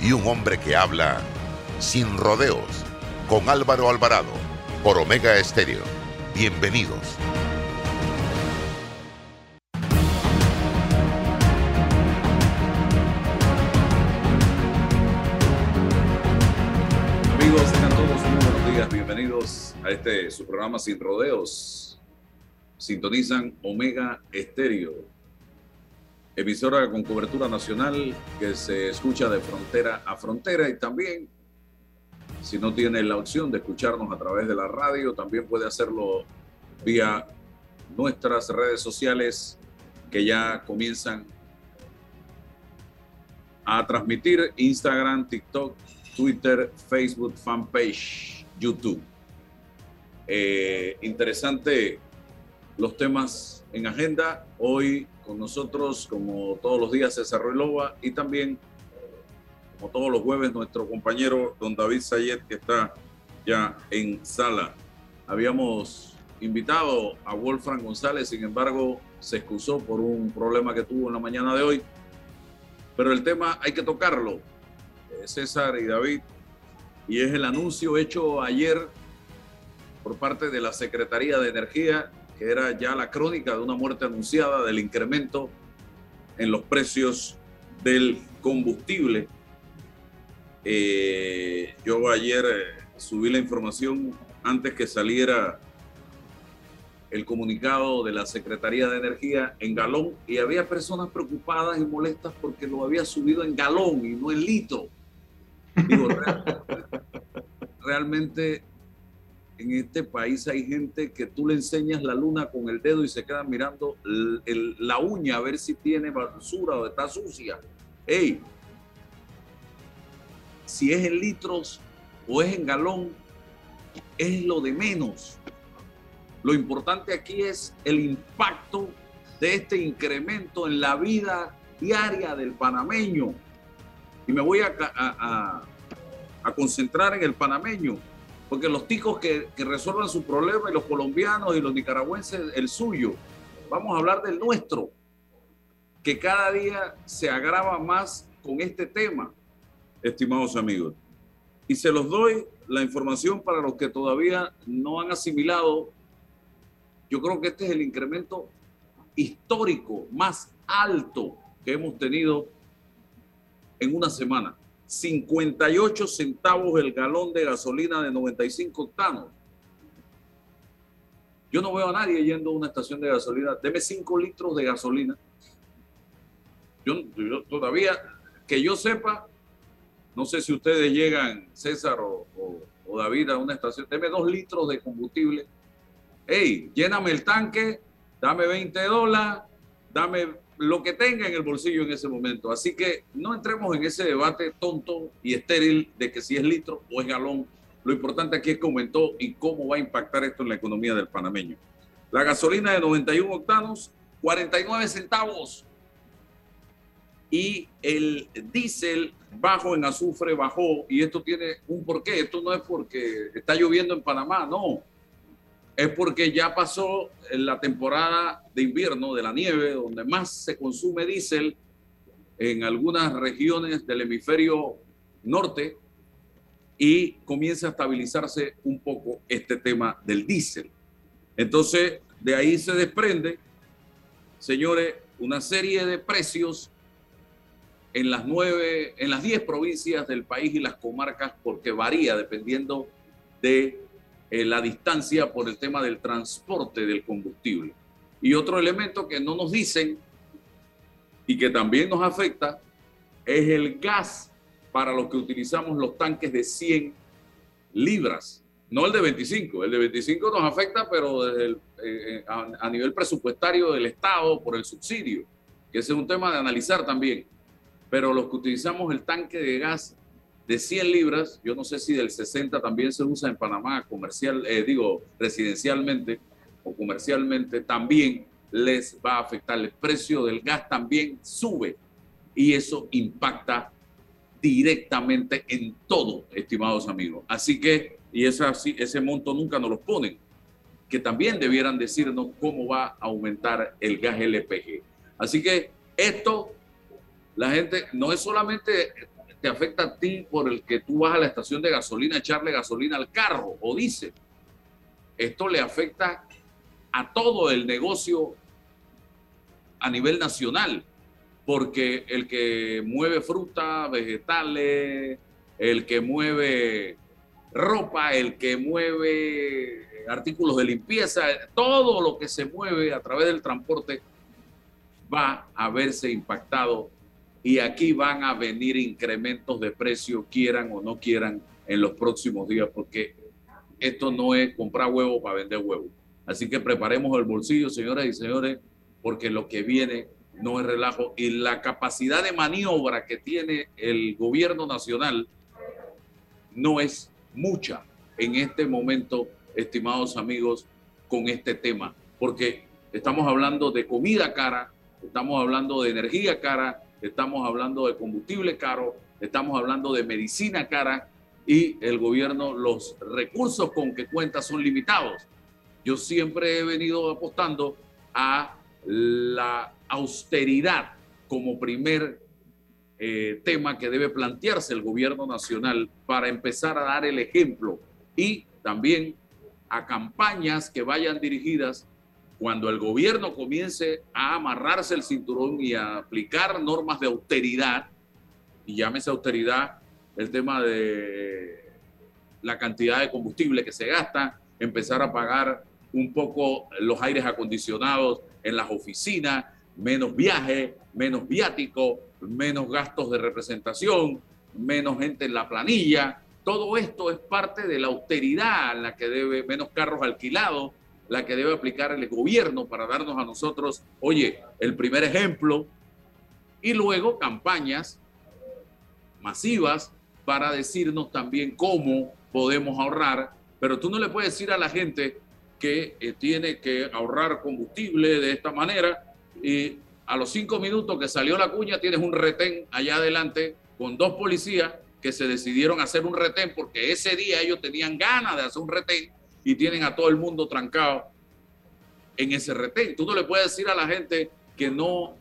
y un hombre que habla sin rodeos con Álvaro Alvarado por Omega Estéreo. Bienvenidos. Amigos, tengan todos muy buenos días. Bienvenidos a este su programa Sin Rodeos. Sintonizan Omega Estéreo, emisora con cobertura nacional que se escucha de frontera a frontera y también, si no tiene la opción de escucharnos a través de la radio, también puede hacerlo vía nuestras redes sociales que ya comienzan a transmitir Instagram, TikTok, Twitter, Facebook, fanpage, YouTube. Eh, interesante los temas en agenda. Hoy con nosotros, como todos los días, César Ruelova y también, como todos los jueves, nuestro compañero don David Sayet, que está ya en sala. Habíamos invitado a Wolfram González, sin embargo, se excusó por un problema que tuvo en la mañana de hoy. Pero el tema hay que tocarlo, eh, César y David, y es el anuncio hecho ayer por parte de la Secretaría de Energía que era ya la crónica de una muerte anunciada del incremento en los precios del combustible. Eh, yo ayer eh, subí la información antes que saliera el comunicado de la Secretaría de Energía en galón y había personas preocupadas y molestas porque lo había subido en galón y no en litro. Digo, realmente, realmente en este país hay gente que tú le enseñas la luna con el dedo y se queda mirando la uña a ver si tiene basura o está sucia. Hey, si es en litros o es en galón, es lo de menos. Lo importante aquí es el impacto de este incremento en la vida diaria del panameño. Y me voy a concentrar en el panameño porque los ticos que, resuelvan su problema y los colombianos y los nicaragüenses el suyo. Vamos a hablar del nuestro, que cada día se agrava más con este tema, estimados amigos. Y se los doy la información para los que todavía no han asimilado. Yo creo que este es el incremento histórico más alto que hemos tenido en una semana. 58 centavos el galón de gasolina de 95 octanos. Yo no veo a nadie yendo a una estación de gasolina. Deme 5 litros de gasolina. Yo, todavía, que yo sepa, no sé si ustedes llegan, César o, o David, a una estación. Deme 2 litros de combustible. Hey, lléname el tanque, dame 20 dólares, dame lo que tenga en el bolsillo en ese momento. Así que no entremos en ese debate tonto y estéril de que si es litro o es galón. Lo importante aquí es que aumentó y cómo va a impactar esto en la economía del panameño. La gasolina de 91 octanos, 49 centavos. Y el diésel bajo en azufre bajó. Y esto tiene un porqué. Esto no es porque está lloviendo en Panamá, no es porque ya pasó la temporada de invierno de la nieve, donde más se consume diésel en algunas regiones del hemisferio norte y comienza a estabilizarse un poco este tema del diésel. Entonces, de ahí se desprende, señores, una serie de precios en las nueve, en las diez provincias del país y las comarcas, porque varía dependiendo de eh, la distancia por el tema del transporte del combustible. Y otro elemento que no nos dicen y que también nos afecta es el gas para los que utilizamos los tanques de 100 libras, no el de 25. El de 25 nos afecta, pero eh, eh, a, nivel presupuestario del Estado por el subsidio, que es un tema de analizar también. pero los que utilizamos el tanque de gas de 100 libras, yo no sé si del 60 también se usa en Panamá comercial, eh, digo, residencialmente o comercialmente, también les va a afectar. El precio del gas también sube y eso impacta directamente en todo, estimados amigos. Así que, y esa, ese monto nunca nos lo ponen, que también debieran decirnos cómo va a aumentar el gas LPG. Así que esto, la gente, no es solamente te afecta a ti por el que tú vas a la estación de gasolina a echarle gasolina al carro o dice, esto le afecta a todo el negocio a nivel nacional, porque el que mueve fruta, vegetales, el que mueve ropa, el que mueve artículos de limpieza, todo lo que se mueve a través del transporte va a verse impactado y aquí van a venir incrementos de precio, quieran o no quieran, en los próximos días, porque esto no es comprar huevo para vender huevo. Así que preparemos el bolsillo, señoras y señores, porque lo que viene no es relajo y la capacidad de maniobra que tiene el gobierno nacional no es mucha en este momento, estimados amigos, con este tema, porque estamos hablando de comida cara, estamos hablando de energía cara, estamos hablando de combustible caro, estamos hablando de medicina cara y el gobierno, los recursos con que cuenta son limitados. Yo siempre he venido apostando a la austeridad como primer eh, tema que debe plantearse el gobierno nacional para empezar a dar el ejemplo y también a campañas que vayan dirigidas cuando el gobierno comience a amarrarse el cinturón y a aplicar normas de austeridad, y llámese austeridad el tema de la cantidad de combustible que se gasta, empezar a pagar un poco los aires acondicionados en las oficinas, menos viaje, menos viático, menos gastos de representación, menos gente en la planilla. Todo esto es parte de la austeridad en la que debe menos carros alquilados, la que debe aplicar el gobierno para darnos a nosotros, oye, el primer ejemplo, y luego campañas masivas para decirnos también cómo podemos ahorrar, pero tú no le puedes decir a la gente que eh, tiene que ahorrar combustible de esta manera y a los cinco minutos que salió la cuña tienes un retén allá adelante con dos policías que se decidieron hacer un retén porque ese día ellos tenían ganas de hacer un retén y tienen a todo el mundo trancado en ese retén. Tú no le puedes decir a la gente que no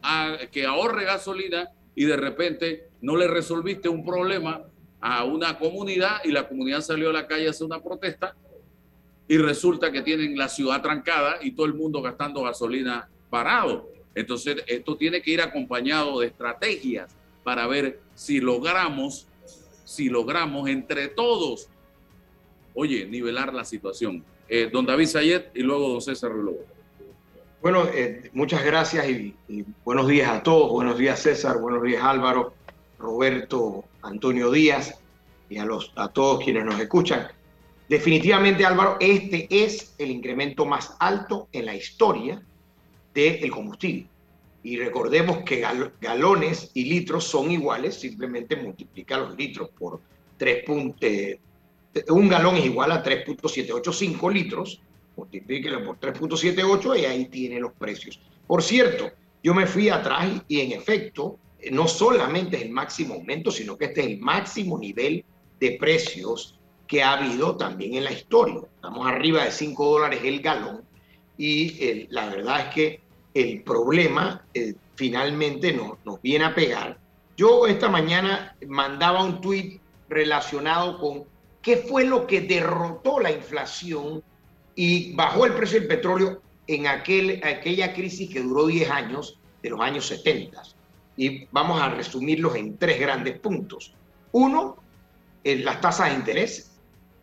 que ahorre gasolina y de repente no le resolviste un problema a una comunidad y la comunidad salió a la calle a una protesta y resulta que tienen la ciudad trancada y todo el mundo gastando gasolina parado. Entonces, esto tiene que ir acompañado de estrategias para ver si logramos, si logramos entre todos oye, nivelar la situación. Eh, don David Sayet y luego don César Reloj. Bueno, eh, muchas gracias y, buenos días a todos. Buenos días César, buenos días Álvaro, Roberto, Antonio Díaz y a, los, a todos quienes nos escuchan. Definitivamente Álvaro, este es el incremento más alto en la historia del combustible. Y recordemos que galones y litros son iguales, simplemente multiplica los litros por 3, un galón es igual a 3.785 litros, multiplíquelo por 3.78 y ahí tiene los precios. Por cierto, yo me fui atrás y en efecto, no solamente es el máximo aumento, sino que este es el máximo nivel de precios que ha habido también en la historia. Estamos arriba de 5 dólares el galón y la verdad es que el problema eh, finalmente no, nos viene a pegar. Yo esta mañana mandaba un tuit relacionado con ¿Qué fue lo que derrotó la inflación y bajó el precio del petróleo en aquel, aquella crisis que duró 10 años, de los años 70? Y vamos a resumirlos en tres grandes puntos. Uno, las tasas de interés,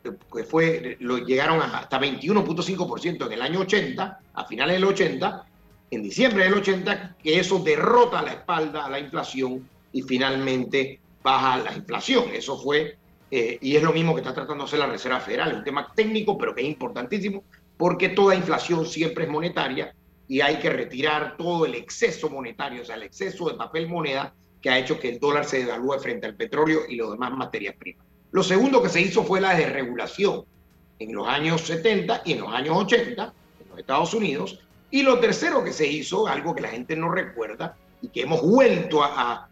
que fue, lo llegaron hasta 21.5% en el año 80, a finales del 80, en diciembre del 80, que eso derrota la espalda a la inflación y finalmente baja la inflación. Eso fue eh, y es lo mismo que está tratando hacer la Reserva Federal, es un tema técnico, pero que es importantísimo, porque toda inflación siempre es monetaria y hay que retirar todo el exceso monetario, o sea, el exceso de papel moneda que ha hecho que el dólar se devalúe frente al petróleo y los demás materias primas. Lo segundo que se hizo fue la desregulación en los años 70 y en los años 80 en los Estados Unidos. Y lo tercero que se hizo, algo que la gente no recuerda y que hemos vuelto a,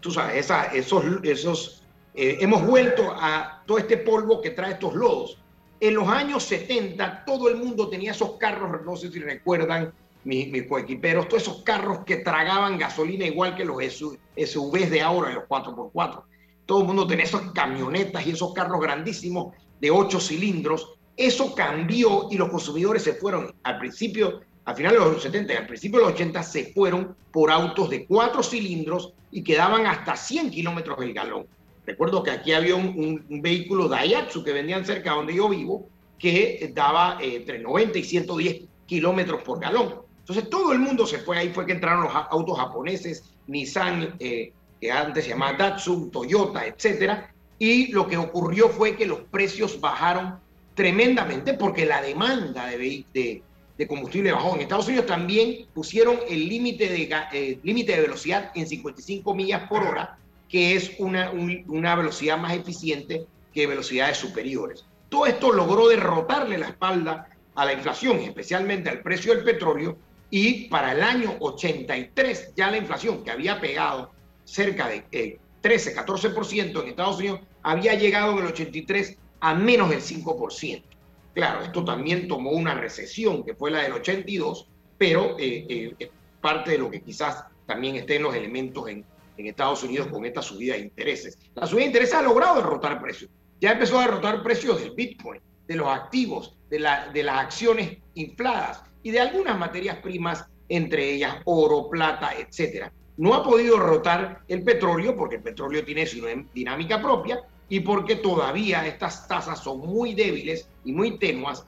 tú sabes, esos, esos eh, hemos vuelto a todo este polvo que trae estos lodos. En los años 70 todo el mundo tenía esos carros, no sé si recuerdan, mis, mis coequiperos, todos esos carros que tragaban gasolina igual que los SUVs de ahora, los 4x4. Todo el mundo tenía esas camionetas y esos carros grandísimos de 8 cilindros. Eso cambió y los consumidores se fueron al principio, al final de los 70 y al principio de los 80 se fueron por autos de 4 cilindros y quedaban hasta 100 kilómetros el galón. Recuerdo que aquí había un, vehículo Daihatsu que vendían cerca de donde yo vivo que daba eh, entre 90 y 110 kilómetros por galón. Entonces todo el mundo se fue, ahí fue que entraron los autos japoneses, Nissan, eh, que antes se llamaba Datsun, Toyota, etcétera, y lo que ocurrió fue que los precios bajaron tremendamente porque la demanda de, de, de combustible bajó. En Estados Unidos también pusieron el eh, límite de velocidad en 55 millas por hora, que es una, una velocidad más eficiente que velocidades superiores. Todo esto logró derrotarle la espalda a la inflación, especialmente al precio del petróleo, y para el año 83 ya la inflación que había pegado cerca de 13, eh, 14% en Estados Unidos, había llegado en el 83 a menos del 5%. Claro, esto también tomó una recesión que fue la del 82, pero eh, eh, parte de lo que quizás también esté en los elementos en, en Estados Unidos con esta subida de intereses. La subida de intereses ha logrado derrotar precios. Ya empezó a derrotar precios del Bitcoin, de los activos, de, la, de las acciones infladas y de algunas materias primas, entre ellas oro, plata, etcétera. No ha podido rotar el petróleo porque el petróleo tiene su dinámica propia y porque todavía estas tasas son muy débiles y muy tenuas.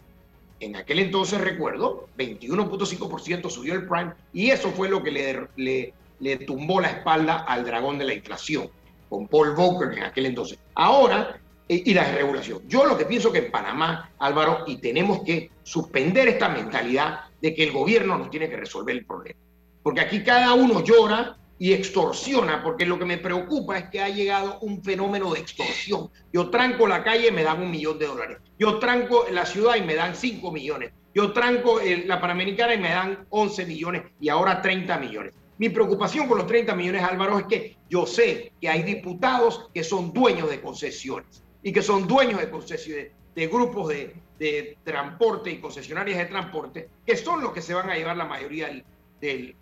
En aquel entonces, recuerdo, 21.5% subió el prime y eso fue lo que le, le, le tumbó la espalda al dragón de la inflación, con Paul Volcker en aquel entonces. Ahora y la desregulación. Yo lo que pienso que en Panamá, Álvaro, y tenemos que suspender esta mentalidad de que el gobierno nos tiene que resolver el problema. Porque aquí cada uno llora y extorsiona, porque lo que me preocupa es que ha llegado un fenómeno de extorsión. Yo tranco la calle y me dan un millón de dólares. Yo tranco la ciudad y me dan cinco millones. Yo tranco la Panamericana y me dan 11 millones y ahora 30 millones. Mi preocupación con los 30 millones, Álvaro, es que yo sé que hay diputados que son dueños de concesiones y que son dueños de concesiones, de grupos de, transporte y concesionarias de transporte, que son los que se van a llevar la mayoría del,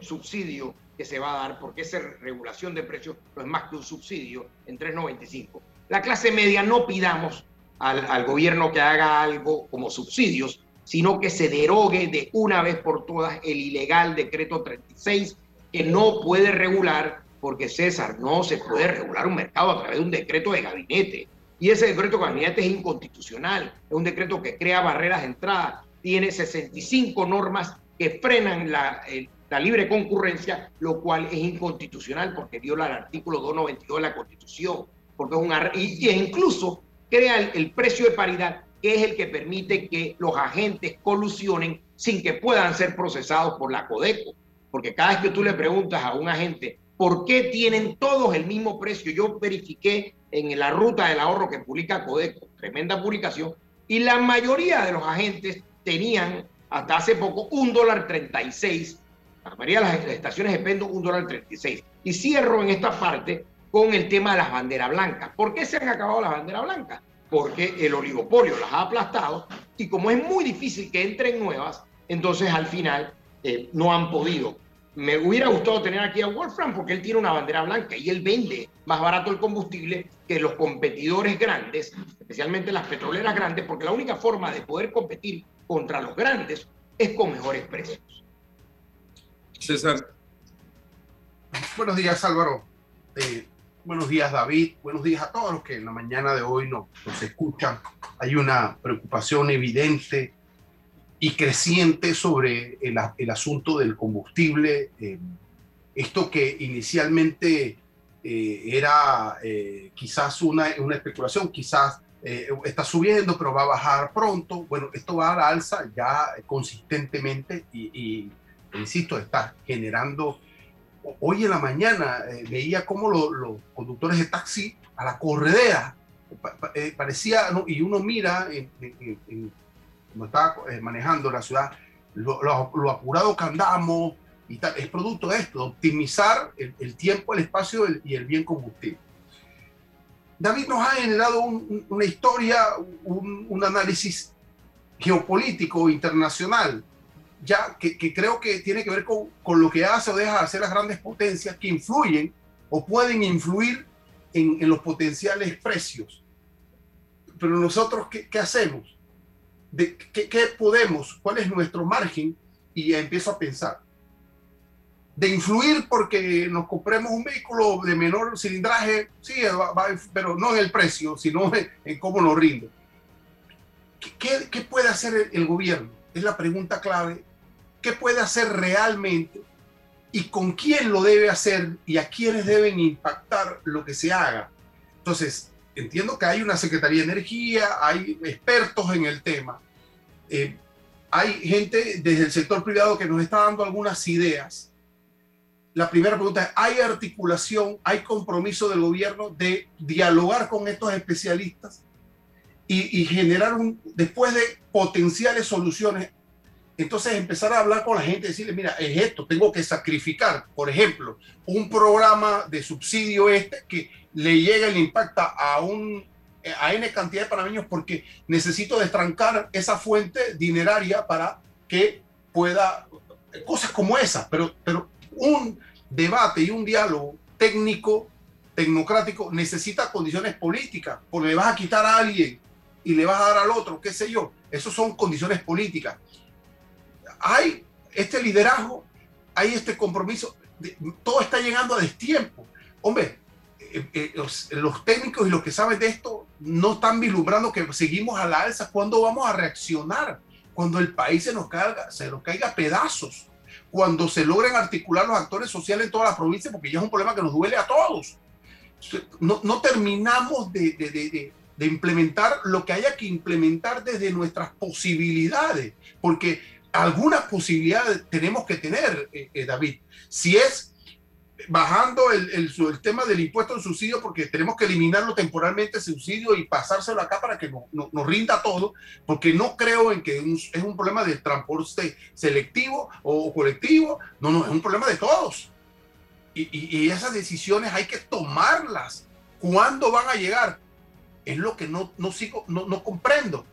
subsidio que se va a dar, porque esa regulación de precios no es más que un subsidio en 3.95. La clase media no pidamos al, al, gobierno que haga algo como subsidios, sino que se derogue de una vez por todas el ilegal decreto 36, que no puede regular porque César, no se puede regular un mercado a través de un decreto de gabinete. Y ese decreto de gabinete es inconstitucional, es un decreto que crea barreras de entrada, tiene 65 normas que frenan la, la libre concurrencia, lo cual es inconstitucional porque viola el artículo 292 de la Constitución, porque es un y, incluso crea el precio de paridad, es el que permite que los agentes colusionen sin que puedan ser procesados por la Codeco. Porque cada vez que tú le preguntas a un agente ¿Por qué tienen todos el mismo precio? Yo verifiqué en la ruta del ahorro que publica Codeco, tremenda publicación, y la mayoría de los agentes tenían hasta hace poco un dólar 36. La mayoría de las estaciones de Pendo un dólar 36. Y cierro en esta parte con el tema de las banderas blancas. ¿Por qué se han acabado las banderas blancas? Porque el oligopolio las ha aplastado y como es muy difícil que entren nuevas, entonces al final eh, no han podido me hubiera gustado tener aquí a Wolfram porque él tiene una bandera blanca y él vende más barato el combustible que los competidores grandes, especialmente las petroleras grandes, porque la única forma de poder competir contra los grandes es con mejores precios. César. Buenos días, Álvaro. Eh, buenos días, David. Buenos días a todos los que en la mañana de hoy nos, nos escuchan. Hay una preocupación evidente y creciente sobre el, el asunto del combustible. Eh, esto que inicialmente eh, era eh, quizás una, una, especulación, quizás está subiendo, pero va a bajar pronto. Bueno, esto va a la alza ya consistentemente y, y insisto, está generando hoy en la mañana eh, veía cómo los conductores de taxi a la corredera eh, parecía, y uno mira en, cuando está manejando la ciudad, lo, lo, apurado que andamos y tal, es producto de esto, optimizar el, tiempo, el espacio y el bien combustible. David nos ha generado una historia, un, análisis geopolítico internacional, ya que, creo que tiene que ver con, con, lo que hace o deja de hacer las grandes potencias que influyen o pueden influir en, en los potenciales precios. Pero nosotros, ¿qué, qué hacemos? ¿De qué, ¿Qué podemos? ¿Cuál es nuestro margen? Y empiezo a pensar de influir porque nos compremos un vehículo de menor cilindraje, sí, pero no en el precio, sino en, cómo nos rinde. ¿Qué, ¿Qué, puede hacer el, gobierno? Es la pregunta clave. ¿Qué puede hacer realmente? ¿Y con quién lo debe hacer? ¿Y a quiénes deben impactar lo que se haga? Entonces, entiendo que hay una Secretaría de Energía, hay expertos en el tema. Eh, hay gente desde el sector privado que nos está dando algunas ideas la primera pregunta es, ¿hay articulación, hay compromiso del gobierno de dialogar con estos especialistas y, generar un, después de potenciales soluciones, entonces empezar a hablar con la gente y decirle, mira, es esto, tengo que sacrificar, por ejemplo, un programa de subsidio este que le llega el impacto a un a N cantidad de panameños porque necesito destrancar esa fuente dineraria para que pueda cosas como esa, pero, pero un debate y un diálogo técnico, tecnocrático, necesita condiciones políticas, porque le vas a quitar a alguien y le vas a dar al otro, qué sé yo. Esas son condiciones políticas. Hay este liderazgo, hay este compromiso, todo está llegando a destiempo. Hombre, eh, eh, los, los, técnicos y los que saben de esto no están vislumbrando que seguimos a la alza. ¿Cuándo vamos a reaccionar? Cuando el país se nos caiga, se nos caiga pedazos cuando se logren articular los actores sociales en toda la provincia, porque ya es un problema que nos duele a todos. No, no terminamos de, de, de, implementar lo que haya que implementar desde nuestras posibilidades, porque algunas posibilidades tenemos que tener, eh, eh, David. Si es bajando el, el, tema del impuesto al subsidio porque tenemos que eliminarlo temporalmente, subsidio, y pasárselo acá para que no, nos rinda todo, porque no creo en que es un problema de transporte selectivo o colectivo, no, no, es un problema de todos. Y, y, esas decisiones hay que tomarlas. ¿Cuándo van a llegar? Es lo que no, no, sigo, no, no comprendo.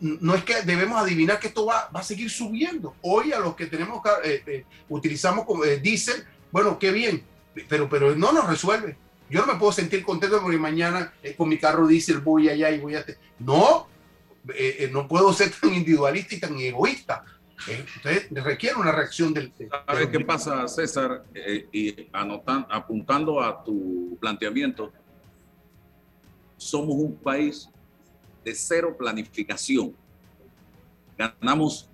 No es que debemos adivinar que esto va, va a seguir subiendo. Hoy a los que tenemos, eh, eh, utilizamos como eh, diésel, bueno, qué bien, pero, pero no nos resuelve. Yo no me puedo sentir contento porque mañana eh, con mi carro diésel voy allá y voy a... No, eh, eh, no puedo ser tan individualista y tan egoísta. Entonces requiere una reacción del... ¿Sabes qué pasa, César? y anotan, apuntando a tu planteamiento, somos un país de cero planificación. Ganamos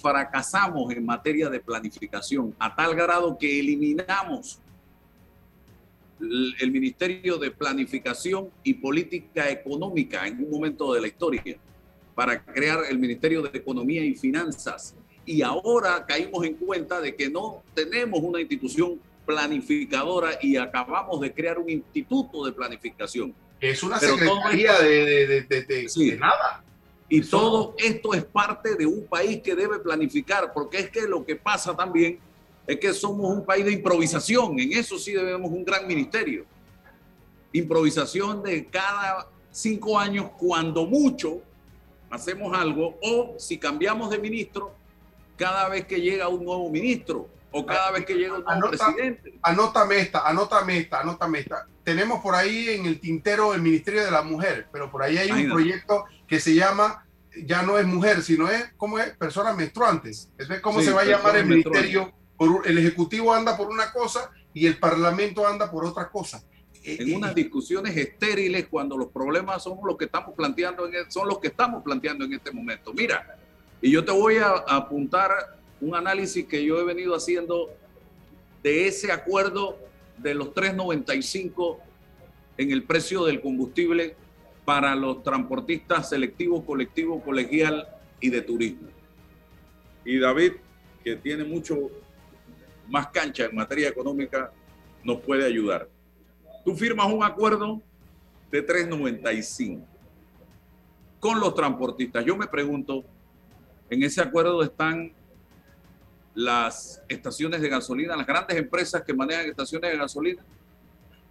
fracasamos en materia de planificación a tal grado que eliminamos el Ministerio de Planificación y Política Económica en un momento de la historia para crear el Ministerio de Economía y Finanzas. Y ahora caímos en cuenta de que no tenemos una institución planificadora y acabamos de crear un instituto de planificación. Es una secretaría de, de, nada. Y todo esto es parte de un país que debe planificar, porque es que lo que pasa también es que somos un país de improvisación. En eso sí debemos un gran ministerio. Improvisación de cada cinco años, cuando mucho hacemos algo, o si cambiamos de ministro, cada vez que llega un nuevo ministro o cada vez que llega un nuevo presidente. Anótame esta, anótame esta, anótame esta. Tenemos por ahí en el tintero el Ministerio de la Mujer, pero por ahí hay un proyecto que se llama, ya no es mujer, sino es, ¿cómo es? Personas menstruantes. Es cómo se va a llamar el ministerio. Por, el Ejecutivo anda por una cosa y el Parlamento anda por otra cosa. Eh, en unas discusiones estériles cuando los problemas son los que estamos planteando, en, son los que estamos planteando en este momento. Mira, y yo te voy a apuntar un análisis que yo he venido haciendo de ese acuerdo de los 3.95 en el precio del combustible para los transportistas selectivos, colectivo, colegial y de turismo. Y David, que tiene mucho más cancha en materia económica nos puede ayudar. Tú firmas un acuerdo de 3.95 con los transportistas. Yo me pregunto, en ese acuerdo están las estaciones de gasolina, las grandes empresas que manejan estaciones de gasolina,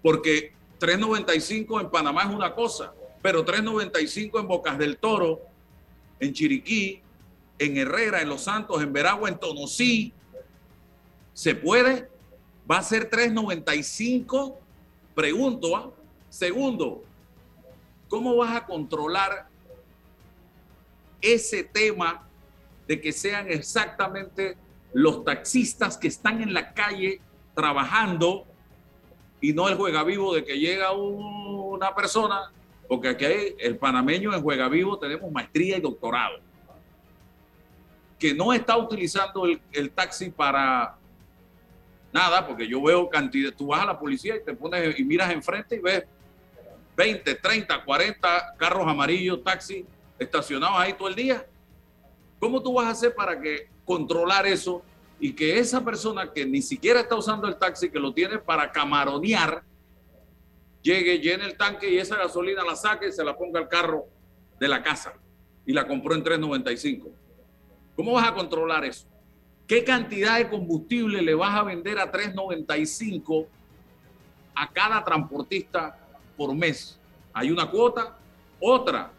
porque 3.95 en Panamá es una cosa, pero 3.95 en Bocas del Toro, en Chiriquí, en Herrera, en Los Santos, en Veragua, en Tonosí, ¿se puede? ¿Va a ser 3.95? Pregunto. ¿ah? Segundo, ¿cómo vas a controlar ese tema de que sean exactamente los taxistas que están en la calle trabajando y no el juega vivo de que llega una persona, porque aquí el panameño en juega vivo tenemos maestría y doctorado, que no está utilizando el, taxi para nada, porque yo veo cantidad, tú vas a la policía y te pones y miras enfrente y ves 20, 30, 40 carros amarillos, taxis estacionados ahí todo el día. ¿Cómo tú vas a hacer para que controlar eso y que esa persona que ni siquiera está usando el taxi, que lo tiene para camaronear, llegue, llene el tanque y esa gasolina la saque y se la ponga al carro de la casa y la compró en 3.95? ¿Cómo vas a controlar eso? ¿Qué cantidad de combustible le vas a vender a 3.95 a cada transportista por mes? ¿Hay una cuota? Otra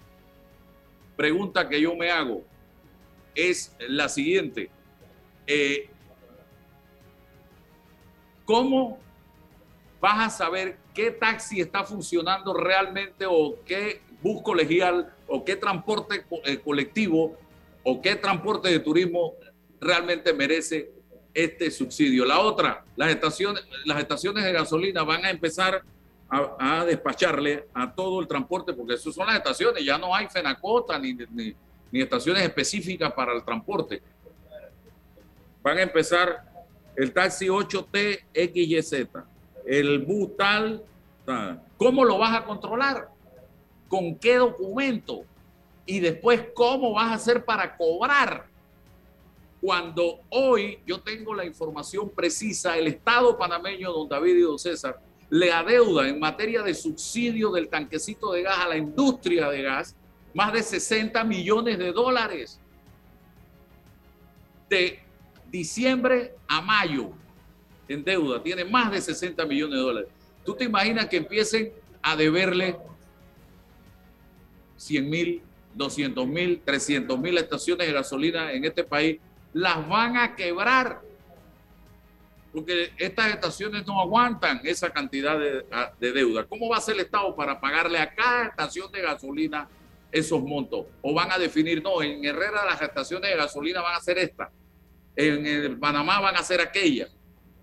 pregunta que yo me hago es la siguiente. Eh, ¿Cómo vas a saber qué taxi está funcionando realmente o qué bus colegial o qué transporte eh, colectivo o qué transporte de turismo realmente merece este subsidio. La otra, las estaciones, las estaciones de gasolina van a empezar a, despacharle a todo el transporte, porque eso son las estaciones, ya no hay FENACOTA ni, ni, ni estaciones específicas para el transporte. Van a empezar el taxi 8T XYZ, el bus tal, tal. ¿Cómo lo vas a controlar? ¿Con qué documento? Y después, ¿cómo vas a hacer para cobrar? cuando hoy yo tengo la información precisa, el Estado panameño, don David y don César, le adeuda en materia de subsidio del tanquecito de gas a la industria de gas más de 60 millones de dólares. De diciembre a mayo en deuda, tiene más de 60 millones de dólares. ¿Tú te imaginas que empiecen a deberle 100 mil, 200 mil, 300 mil estaciones de gasolina en este país las van a quebrar. Porque estas estaciones no aguantan esa cantidad de, deuda. ¿Cómo va a ser el Estado para pagarle a cada estación de gasolina esos montos? O van a definir, no, en Herrera las estaciones de gasolina van a ser esta, en el Panamá van a ser aquella.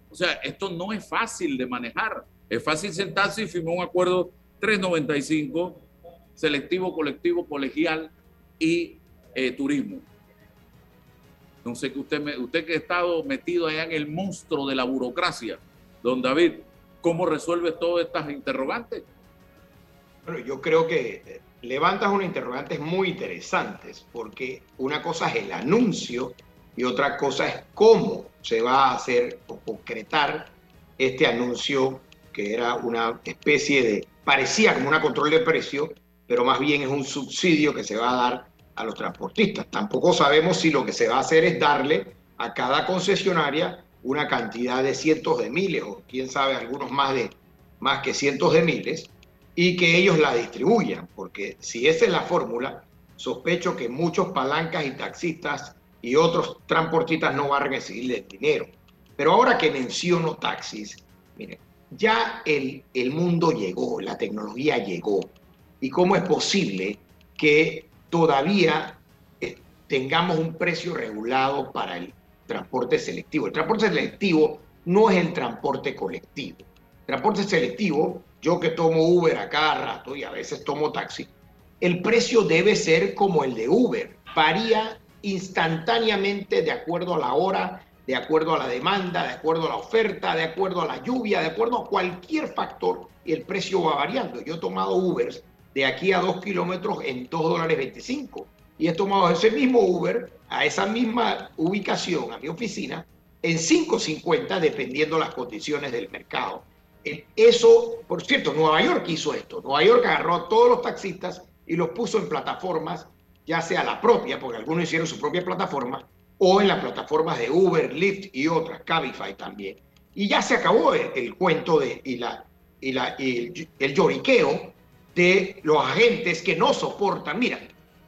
O sea, esto no es fácil de manejar. Es fácil sentarse y firmar un acuerdo 395, selectivo, colectivo, colegial y eh, turismo. No sé que usted, usted que ha estado metido allá en el monstruo de la burocracia, don David, ¿cómo resuelve todas estas interrogantes? Bueno, yo creo que eh, levantas unas interrogantes muy interesantes, porque una cosa es el anuncio y otra cosa es cómo se va a hacer o concretar este anuncio que era una especie de, parecía como una control de precio, pero más bien es un subsidio que se va a dar a los transportistas. Tampoco sabemos si lo que se va a hacer es darle a cada concesionaria una cantidad de cientos de miles o quién sabe algunos más de más que cientos de miles y que ellos la distribuyan, porque si esa es la fórmula, sospecho que muchos palancas y taxistas y otros transportistas no van a recibir el dinero. Pero ahora que menciono taxis, miren, ya el, el mundo llegó, la tecnología llegó. ¿Y cómo es posible que todavía eh, tengamos un precio regulado para el transporte selectivo. El transporte selectivo no es el transporte colectivo. transporte selectivo, yo que tomo Uber a cada rato y a veces tomo taxi, el precio debe ser como el de Uber. Varía instantáneamente de acuerdo a la hora, de acuerdo a la demanda, de acuerdo a la oferta, de acuerdo a la lluvia, de acuerdo a cualquier factor, el precio va variando. Yo he tomado Ubers de aquí a dos kilómetros en dos dólares 25. Y he tomado ese mismo Uber a esa misma ubicación, a mi oficina, en 5.50 dependiendo las condiciones del mercado. Eh, eso, por cierto, Nueva York hizo esto. Nueva York agarró a todos los taxistas y los puso en plataformas, ya sea la propia, porque algunos hicieron su propia plataforma, o en las plataformas de Uber, Lyft y otras, Cabify también. Y ya se acabó el, cuento de, y, la, y, la, y el, lloriqueo de los agentes que no soportan. Mira,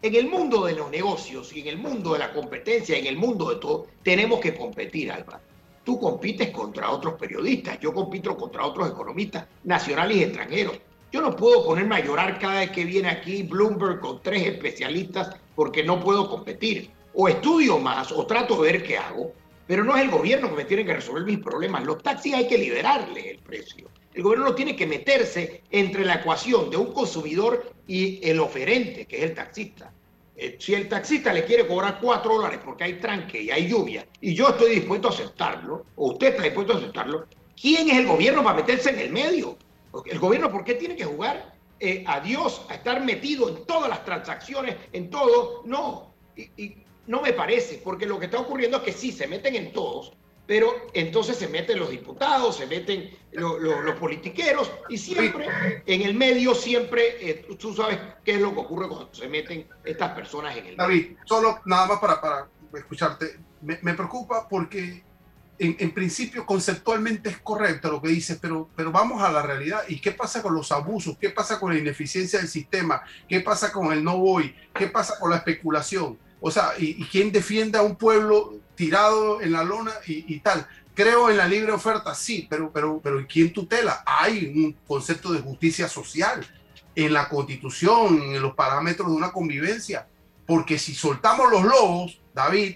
en el mundo de los negocios y en el mundo de la competencia, en el mundo de todo, tenemos que competir, Álvaro. Tú compites contra otros periodistas, yo compito contra otros economistas nacionales y extranjeros. Yo no puedo ponerme a llorar cada vez que viene aquí Bloomberg con tres especialistas porque no puedo competir. O estudio más o trato de ver qué hago, pero no es el gobierno que me tiene que resolver mis problemas. Los taxis hay que liberarles el precio. El gobierno no tiene que meterse entre la ecuación de un consumidor y el oferente, que es el taxista. Eh, si el taxista le quiere cobrar cuatro dólares porque hay tranque y hay lluvia, y yo estoy dispuesto a aceptarlo, o usted está dispuesto a aceptarlo, ¿quién es el gobierno para meterse en el medio? El gobierno, ¿por qué tiene que jugar eh, a Dios, a estar metido en todas las transacciones, en todo? No, y no me parece, porque lo que está ocurriendo es que sí, se meten en todos, pero entonces se meten los diputados, se meten los politiqueros y siempre en el medio, siempre, eh, tú sabes qué es lo que ocurre cuando se meten estas personas en el David, solo nada más para, para escucharte, me, preocupa porque en, principio conceptualmente es correcto lo que dices, pero, pero vamos a la realidad. ¿Y qué pasa con los abusos? ¿Qué pasa con la ineficiencia del sistema? ¿Qué pasa con el no voy? ¿Qué pasa con la especulación? O sea, ¿y, quién defiende a un pueblo tirado en la lona y, tal? Creo en la libre oferta, sí, pero, pero, pero ¿quién tutela? Hay un concepto de justicia social en la constitución, en los parámetros de una convivencia. Porque si soltamos los lobos, David,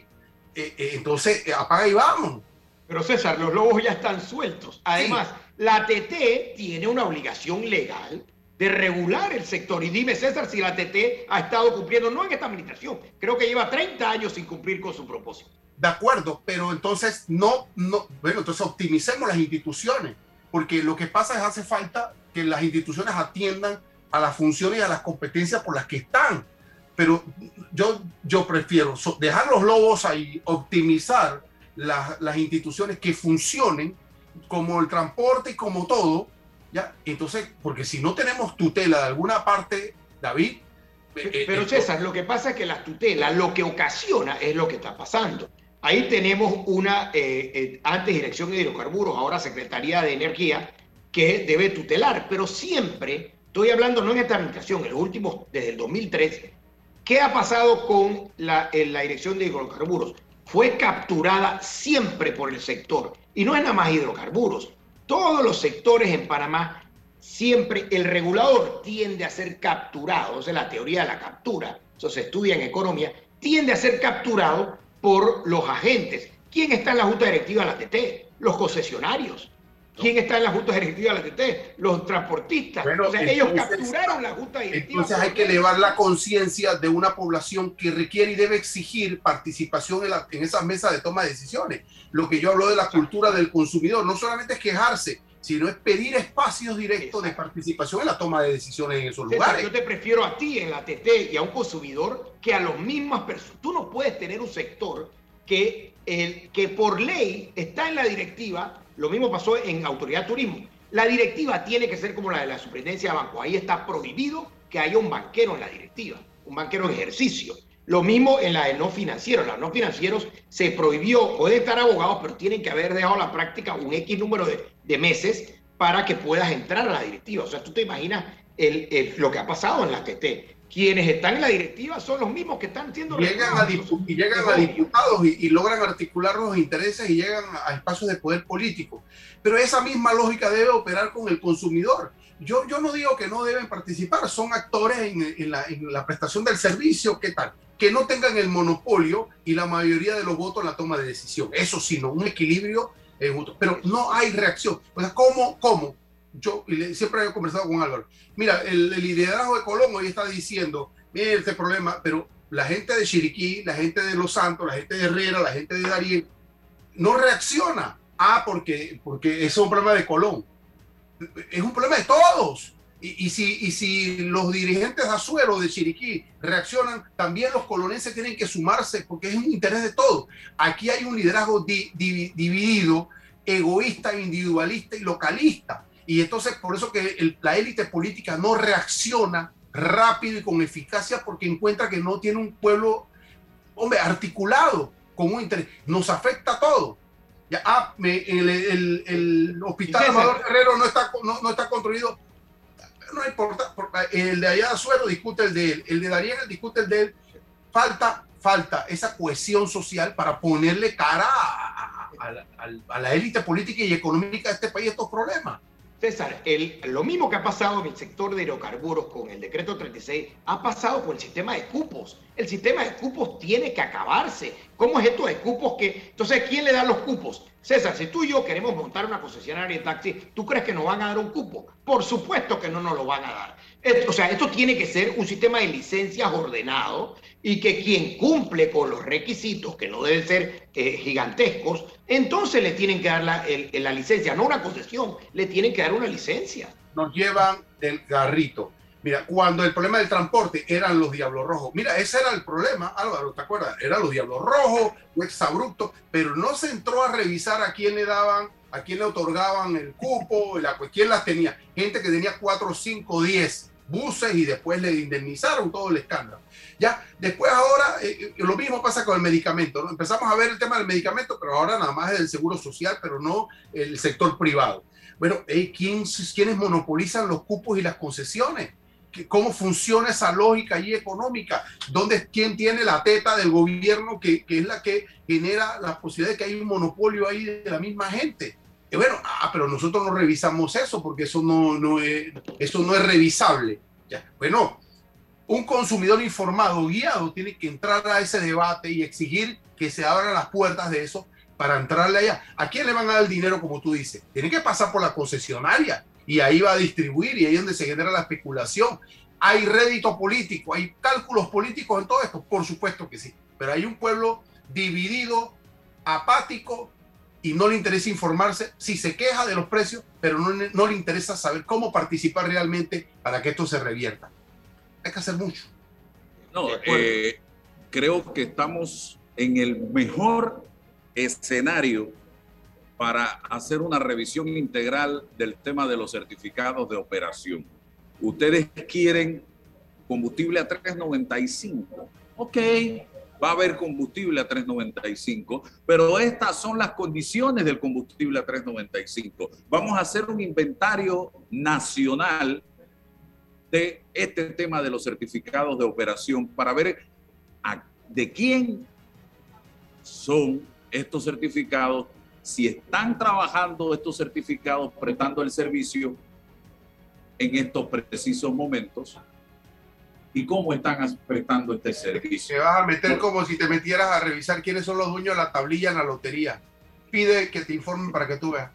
eh, eh, entonces eh, apaga y vamos. Pero César, los lobos ya están sueltos. Además, la TT tiene una obligación legal de regular el sector. Y dime, César, si la TT ha estado cumpliendo, no en esta administración, creo que lleva 30 años sin cumplir con su propósito. De acuerdo, pero entonces no, no, bueno, entonces optimicemos las instituciones, porque lo que pasa es hace falta que las instituciones atiendan a las funciones y a las competencias por las que están. Pero yo, yo prefiero dejar los lobos ahí, optimizar las, las instituciones que funcionen como el transporte y como todo, ¿ya? Entonces, porque si no tenemos tutela de alguna parte, David... Eh, pero eh, César, lo que pasa es que la tutela lo que ocasiona es lo que está pasando. Ahí tenemos una, eh, antes Dirección de Hidrocarburos, ahora Secretaría de Energía, que debe tutelar, pero siempre, estoy hablando no en esta administración, en los últimos, desde el 2003, ¿qué ha pasado con la, la Dirección de Hidrocarburos? Fue capturada siempre por el sector, y no es nada más hidrocarburos, todos los sectores en Panamá, siempre el regulador tiende a ser capturado, o sea, la teoría de la captura, eso se estudia en economía, tiende a ser capturado por los agentes. ¿Quién está en la Junta Directiva de la TT? Los concesionarios. ¿Quién está en la Junta Directiva de la TT? Los transportistas. o sea, ellos capturaron la Junta Directiva. Entonces hay que elevar la conciencia de una población que requiere y debe exigir participación en, en esas mesas de toma de decisiones. Lo que yo hablo de la cultura del consumidor, no solamente es quejarse, sino es pedir espacios directos de participación en la toma de decisiones en esos lugares. Yo te prefiero a ti en la TT y a un consumidor que a las mismas personas. Tú no puedes tener un sector que, el, que por ley está en la directiva lo mismo pasó en Autoridad de Turismo. La directiva tiene que ser como la de la Superintendencia de Banco. Ahí está prohibido que haya un banquero en la directiva, un banquero en ejercicio. Lo mismo en la de no financieros. Los no financieros se prohibió, pueden estar abogados, pero tienen que haber dejado la práctica un X número de, meses para que puedas entrar a la directiva. O sea, tú te imaginas lo que ha pasado en la TT quienes están en la directiva son los mismos que están siendo... Llegan a y llegan a diputados y, logran articular los intereses y llegan a espacios de poder político. Pero esa misma lógica debe operar con el consumidor. Yo, yo no digo que no deben participar, son actores en, la, prestación del servicio, ¿qué tal? Que no tengan el monopolio y la mayoría de los votos en la toma de decisión. Eso sí, no, un equilibrio, pero no hay reacción. O ¿cómo? ¿Cómo? yo siempre he conversado con Álvaro. Mira, el, liderazgo de Colón hoy está diciendo, mire este problema, pero la gente de Chiriquí, la gente de Los Santos, la gente de Herrera, la gente de Darien, no reacciona. Ah, porque, porque es un problema de Colón. Es un problema de todos. Y, si, los dirigentes de Azuero, de Chiriquí, reaccionan, también los colonenses tienen que sumarse porque es un interés de todos. Aquí hay un liderazgo dividido, egoísta, individualista y localista. Y entonces por eso que la élite política no reacciona rápido y con eficacia porque encuentra que no tiene un pueblo, hombre, articulado con un interés. Nos afecta a todos. Ya, ah, el, el, hospital Amador Guerrero no está, no, no está construido no importa, el de allá de Azuero discute el de él, el de Darien discute el de él. Falta, falta esa cohesión social para ponerle cara a, la élite política y económica de este país estos problemas. César, el, lo mismo que ha pasado en el sector de hidrocarburos con el decreto 36, ha pasado con el sistema de cupos. El sistema de cupos tiene que acabarse. ¿Cómo es esto de cupos que... Entonces, ¿quién le da los cupos? César, si tú y yo queremos montar una concesionaria de taxi, ¿tú crees que nos van a dar un cupo? Por supuesto que no nos lo van a dar. o sea, esto tiene que ser un sistema de licencias ordenado y que quien cumple con los requisitos, que no deben ser eh, gigantescos, entonces le tienen que dar la, la licencia, no una concesión, le tienen que dar una licencia. Nos llevan del garrito. Mira, cuando el problema del transporte eran los Diablos Rojos. Mira, ese era el problema, Álvaro, ¿te acuerdas? Eran los Diablos Rojos, o exabrupto, pero no se entró a revisar a quién le daban, a quién le otorgaban el cupo, la, quién las tenía. Gente que tenía 4, 5, 10 buses y después le indemnizaron todo el escándalo. Ya, después ahora, eh, eh, lo mismo pasa con el medicamento. ¿no? Empezamos a ver el tema del medicamento, pero ahora nada más es del seguro social, pero no el sector privado. Bueno, ¿quién, ¿quiénes monopolizan los cupos y las concesiones? cómo funciona esa lógica ahí económica, dónde quién tiene la teta del gobierno que, que, es la que genera la posibilidad de que hay un monopolio ahí de la misma gente. Y bueno, ah, pero nosotros no revisamos eso porque eso no, no, es, eso no es revisable. Ya. Bueno, un consumidor informado, guiado, tiene que entrar a ese debate y exigir que se abran las puertas de eso para entrarle allá. ¿A quién le van a dar el dinero, como tú dices? Tiene que pasar por la concesionaria y ahí va a distribuir y ahí es donde se genera la especulación. ¿Hay rédito político? ¿Hay cálculos políticos en todo esto? Por supuesto que sí, pero hay un pueblo dividido, apático y no le interesa informarse, si se queja de los precios, pero no, no le interesa saber cómo participar realmente para que esto se revierta. Hay que hacer mucho. No, eh, creo que estamos en el mejor escenario para hacer una revisión integral del tema de los certificados de operación. Ustedes quieren combustible a 3.95. Ok, va a haber combustible a 3.95, pero estas son las condiciones del combustible a 3.95. Vamos a hacer un inventario nacional de este tema de los certificados de operación para ver de quién son estos certificados si están trabajando estos certificados, prestando el servicio en estos precisos momentos y cómo están prestando este servicio. Se vas a meter como si te metieras a revisar quiénes son los dueños de la tablilla en la lotería. Pide que te informen para que tú veas.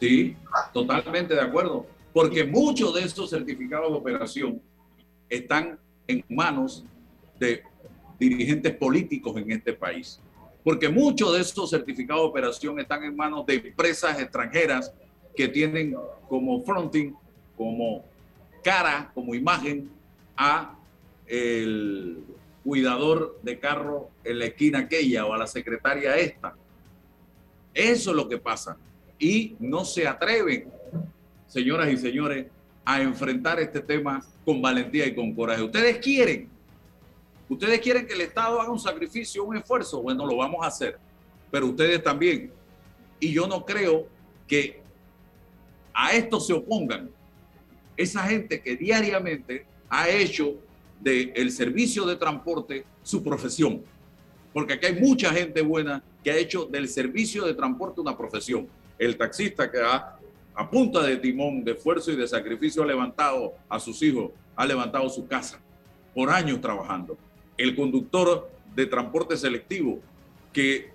Sí, totalmente de acuerdo. Porque muchos de estos certificados de operación están en manos de dirigentes políticos en este país porque muchos de estos certificados de operación están en manos de empresas extranjeras que tienen como fronting, como cara, como imagen a el cuidador de carro en la esquina aquella o a la secretaria esta. Eso es lo que pasa. Y no se atreven, señoras y señores, a enfrentar este tema con valentía y con coraje. Ustedes quieren Ustedes quieren que el Estado haga un sacrificio, un esfuerzo, bueno, lo vamos a hacer, pero ustedes también. Y yo no creo que a esto se opongan esa gente que diariamente ha hecho del servicio de transporte su profesión. Porque aquí hay mucha gente buena que ha hecho del servicio de transporte una profesión. El taxista que ha, a punta de timón, de esfuerzo y de sacrificio ha levantado a sus hijos, ha levantado su casa por años trabajando. El conductor de transporte selectivo que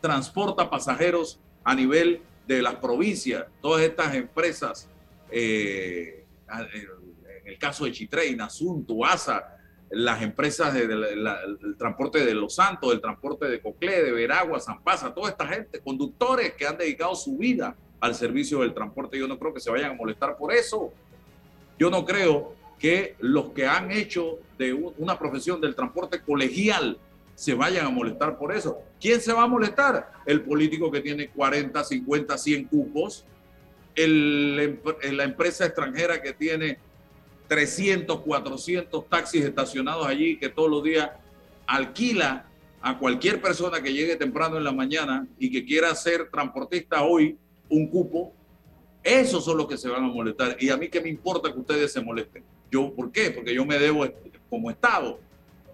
transporta pasajeros a nivel de las provincias, todas estas empresas, eh, en el caso de Chitrey, Asunto, ASA, las empresas del transporte de Los Santos, el transporte de Coclé, de Veragua, San Pasa, toda esta gente, conductores que han dedicado su vida al servicio del transporte. Yo no creo que se vayan a molestar por eso. Yo no creo que los que han hecho de una profesión del transporte colegial se vayan a molestar por eso. ¿Quién se va a molestar? El político que tiene 40, 50, 100 cupos, el, la empresa extranjera que tiene 300, 400 taxis estacionados allí, que todos los días alquila a cualquier persona que llegue temprano en la mañana y que quiera ser transportista hoy un cupo, esos son los que se van a molestar. Y a mí que me importa que ustedes se molesten. Yo, ¿Por qué? Porque yo me debo como Estado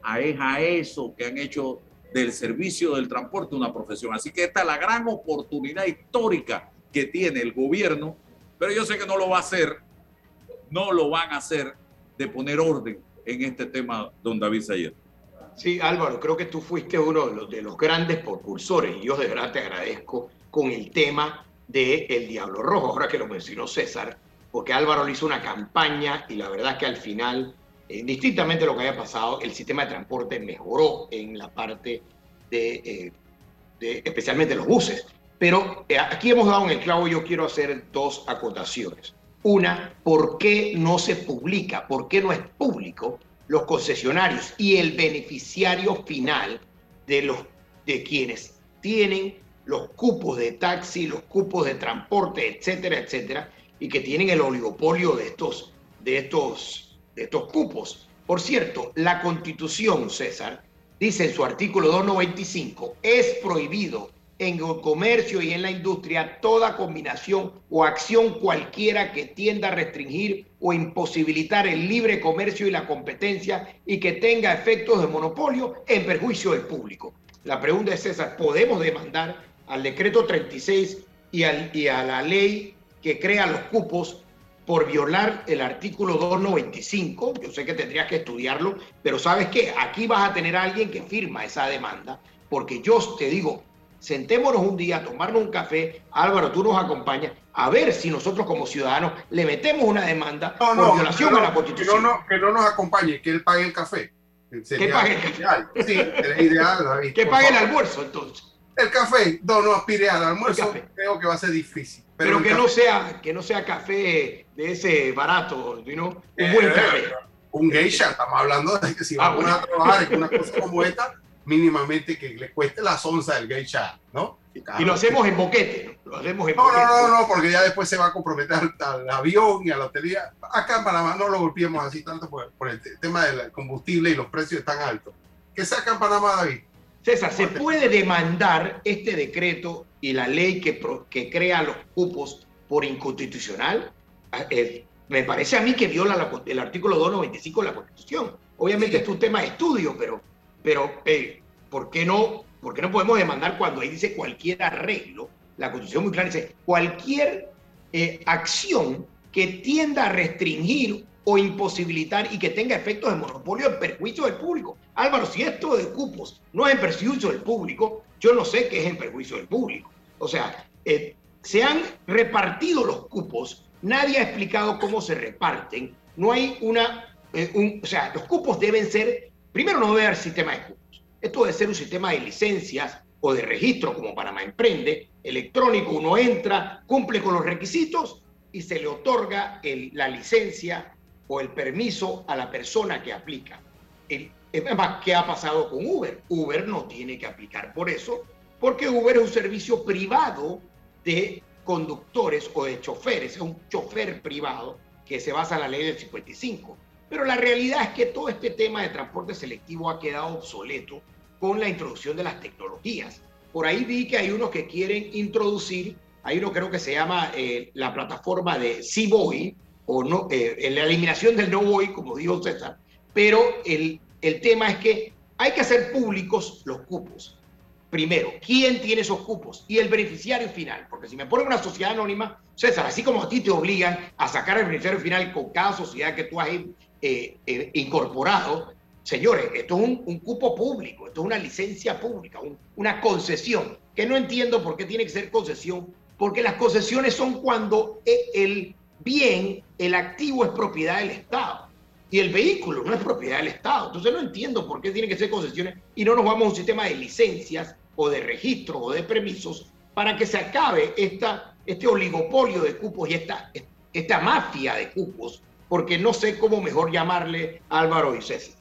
a, a eso que han hecho del servicio del transporte una profesión. Así que esta es la gran oportunidad histórica que tiene el gobierno, pero yo sé que no lo va a hacer, no lo van a hacer de poner orden en este tema, don David Sayer. Sí, Álvaro, creo que tú fuiste uno de los, de los grandes propulsores y yo de verdad te agradezco con el tema del el Diablo Rojo, ahora que lo mencionó César, porque Álvaro hizo una campaña y la verdad que al final eh, distintamente lo que haya pasado, el sistema de transporte mejoró en la parte de, eh, especialmente los buses. Pero eh, aquí hemos dado en el clavo, yo quiero hacer dos acotaciones. Una, ¿por qué no se publica? ¿Por qué no es público los concesionarios y el beneficiario final de, los, de quienes tienen los cupos de taxi, los cupos de transporte, etcétera, etcétera, y que tienen el oligopolio de estos, de estos de estos cupos. Por cierto, la Constitución, César, dice en su artículo 295, es prohibido en el comercio y en la industria toda combinación o acción cualquiera que tienda a restringir o imposibilitar el libre comercio y la competencia y que tenga efectos de monopolio en perjuicio del público. La pregunta es César, ¿podemos demandar al decreto 36 y, al, y a la ley que crea los cupos por violar el artículo 295. Yo sé que tendrías que estudiarlo, pero sabes qué, aquí vas a tener a alguien que firma esa demanda, porque yo te digo, sentémonos un día a tomarnos un café, Álvaro, tú nos acompañas, a ver si nosotros como ciudadanos le metemos una demanda por violación a la Constitución. Que no, que no nos acompañe, que él pague el café. que pague el café. Sí, ideal, Que pague el almuerzo, entonces. El café, no, no aspire al almuerzo, creo que va a ser difícil. Pero, que, no sea, que no sea café de ese barato, ¿no? un eh, buen café. Un geisha, estamos hablando de que si ah, vamos a trabajar en una cosa como esta, mínimamente que le cueste la onza del geisha, ¿no? Y lo hacemos en boquete, Lo hacemos en no, boquete. no, no, no, porque ya después se va a comprometer al, avión y a la hotelía. Acá en Panamá no lo golpeemos así tanto por, por el tema del combustible y los precios tan altos. ¿Qué saca en Panamá, David? César, ¿se puede demandar este decreto y la ley que, que crea los cupos por inconstitucional? Ah, eh, me parece a mí que viola el artículo 295 de la Constitución. Obviamente es un tema de estudio, pero, pero eh, ¿por, qué no, ¿por qué no podemos demandar cuando ahí dice cualquier arreglo? La Constitución muy clara dice cualquier eh, acción que tienda a restringir o imposibilitar y que tenga efectos de monopolio en perjuicio del público. Álvaro, si esto de cupos no es en perjuicio del público, yo no sé qué es en perjuicio del público. O sea, eh, se han repartido los cupos, nadie ha explicado cómo se reparten, no hay una, eh, o sea, los cupos deben ser, primero no debe haber sistema de cupos, esto debe ser un sistema de licencias o de registro como Panamá Emprende, electrónico, uno entra, cumple con los requisitos y se le otorga la licencia o el permiso a la persona que aplica. El, ¿qué ha pasado con Uber? Uber no tiene que aplicar por eso, porque Uber es un servicio privado de conductores o de choferes, es un chofer privado que se basa en la ley del 55. Pero la realidad es que todo este tema de transporte selectivo ha quedado obsoleto con la introducción de las tecnologías. Por ahí vi que hay unos que quieren introducir, hay uno creo que se llama eh, la plataforma de Seaboy, o no, eh, la eliminación del no voy, como dijo César, pero el, el tema es que hay que hacer públicos los cupos. Primero, ¿quién tiene esos cupos? Y el beneficiario final, porque si me ponen una sociedad anónima, César, así como a ti te obligan a sacar el beneficiario final con cada sociedad que tú has eh, eh, incorporado, señores, esto es un, cupo público, esto es una licencia pública, una concesión, que no entiendo por qué tiene que ser concesión, porque las concesiones son cuando el bien, el activo es propiedad del Estado y el vehículo no es propiedad del Estado. Entonces no entiendo por qué tiene que ser concesiones y no nos vamos a un sistema de licencias o de registro o de permisos para que se acabe esta, este oligopolio de cupos y esta, esta mafia de cupos, porque no sé cómo mejor llamarle Álvaro y César.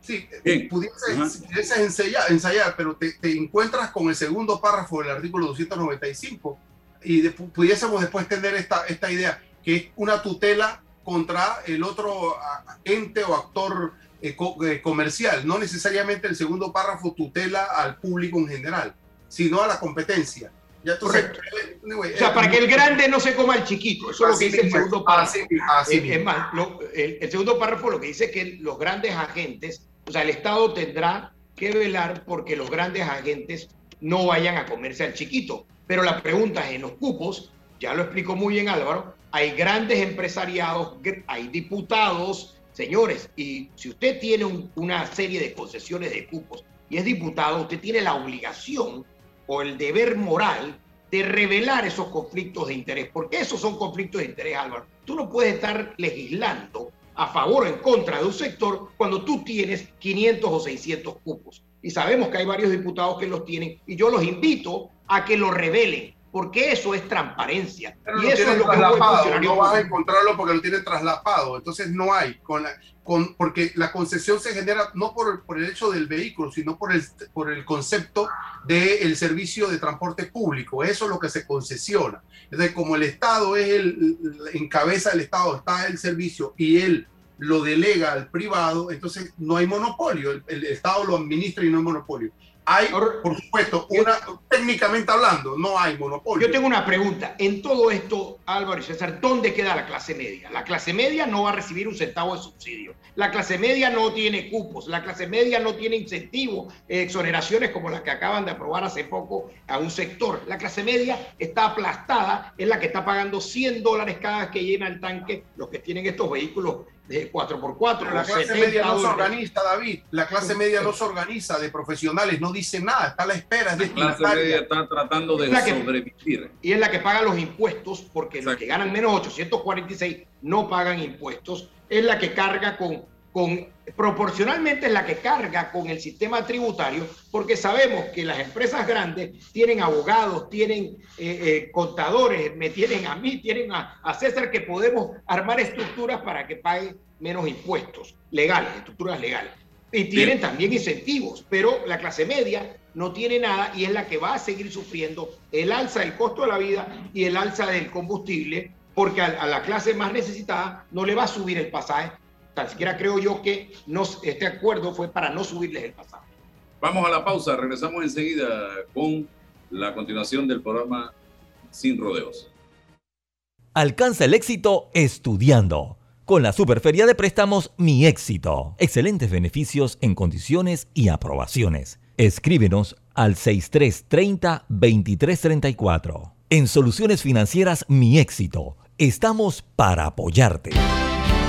Sí, pudieses, ensayar, ensayar, pero te, encuentras con el segundo párrafo del artículo 295 y pudiésemos después tener esta, esta idea, que es una tutela contra el otro ente o actor eh, eh, comercial. No necesariamente el segundo párrafo tutela al público en general, sino a la competencia. Ya Correcto. o sea, para que el grande no se coma el chiquito. Eso es lo que dice el segundo párrafo. es, más, el, segundo párrafo lo que dice es que los grandes agentes, o sea, el Estado tendrá que velar porque los grandes agentes no vayan a comerse al chiquito. Pero la pregunta es, en los cupos, ya lo explicó muy bien Álvaro, hay grandes empresariados, hay diputados, señores, y si usted tiene una serie de concesiones de cupos y es diputado, usted tiene la obligación o el deber moral de revelar esos conflictos de interés, porque esos son conflictos de interés, Álvaro. Tú no puedes estar legislando a favor o en contra de un sector cuando tú tienes 500 o 600 cupos. Y sabemos que hay varios diputados que los tienen y yo los invito a que lo revelen, porque eso es transparencia. y eso es lo que no vas a encontrarlo porque lo tienen traslapado, entonces no hay, con con, porque la concesión se genera no por, por, el hecho del vehículo, sino por el, por el concepto del servicio de transporte público, eso es lo que se concesiona. Entonces, como el Estado es el, en cabeza del Estado está el servicio y él lo delega al privado, entonces no hay monopolio, el, el Estado lo administra y no hay monopolio. Hay, por supuesto, una, técnicamente hablando, no hay monopolio. Yo tengo una pregunta. En todo esto, Álvaro y César, ¿dónde queda la clase media? La clase media no va a recibir un centavo de subsidio. La clase media no tiene cupos. La clase media no tiene incentivos, exoneraciones como las que acaban de aprobar hace poco a un sector. La clase media está aplastada, es la que está pagando 100 dólares cada vez que llena el tanque los que tienen estos vehículos de 4x4. la clase media no se organiza, David. La clase media no se organiza de profesionales, no dice nada, está a la espera. la clase media está tratando de sobrevivir. Y es la que paga los impuestos, porque los que ganan menos 846 no pagan impuestos. Es la que carga con, con, proporcionalmente es la que carga con el sistema tributario, porque sabemos que las empresas grandes tienen abogados, tienen eh, eh, contadores, me tienen a mí, tienen a, a, César, que podemos armar estructuras para que paguen menos impuestos legales, estructuras legales. Y tienen también incentivos, pero la clase media no tiene nada y es la que va a seguir sufriendo el alza del costo de la vida y el alza del combustible, porque a, a la clase más necesitada no le va a subir el pasaje Tan siquiera creo yo que este acuerdo fue para no subirles el pasaje. Vamos a la pausa, regresamos enseguida con la continuación del programa Sin Rodeos. Alcanza el éxito estudiando. Con la Superferia de Préstamos Mi Éxito. Excelentes beneficios en condiciones y aprobaciones. Escríbenos al 6330-2334. En Soluciones Financieras Mi Éxito. Estamos para apoyarte.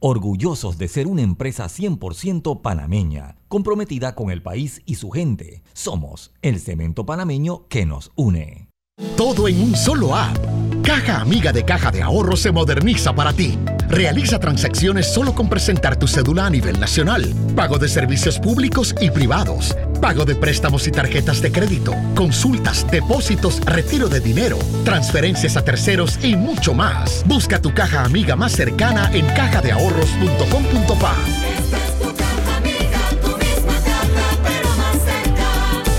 orgullosos de ser una empresa 100% panameña, comprometida con el país y su gente. Somos el cemento panameño que nos une. Todo en un solo app. Caja Amiga de Caja de Ahorro se moderniza para ti. Realiza transacciones solo con presentar tu cédula a nivel nacional. Pago de servicios públicos y privados. Pago de préstamos y tarjetas de crédito. Consultas, depósitos, retiro de dinero, transferencias a terceros y mucho más. Busca tu caja amiga más cercana en cajadeahorros.com.pa.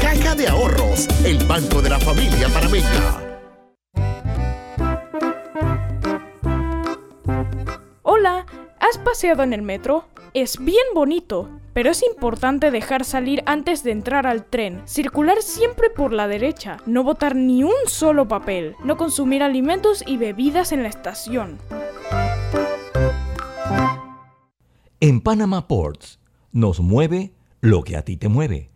Caja de Ahorros, el banco de la familia panameña. Hola, ¿has paseado en el metro? Es bien bonito, pero es importante dejar salir antes de entrar al tren, circular siempre por la derecha, no botar ni un solo papel, no consumir alimentos y bebidas en la estación. En Panama Ports nos mueve lo que a ti te mueve.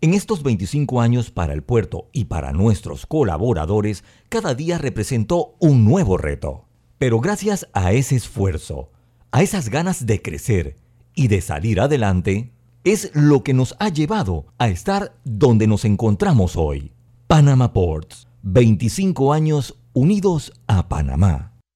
En estos 25 años para el puerto y para nuestros colaboradores, cada día representó un nuevo reto. Pero gracias a ese esfuerzo, a esas ganas de crecer y de salir adelante, es lo que nos ha llevado a estar donde nos encontramos hoy. Panama Ports, 25 años unidos a Panamá.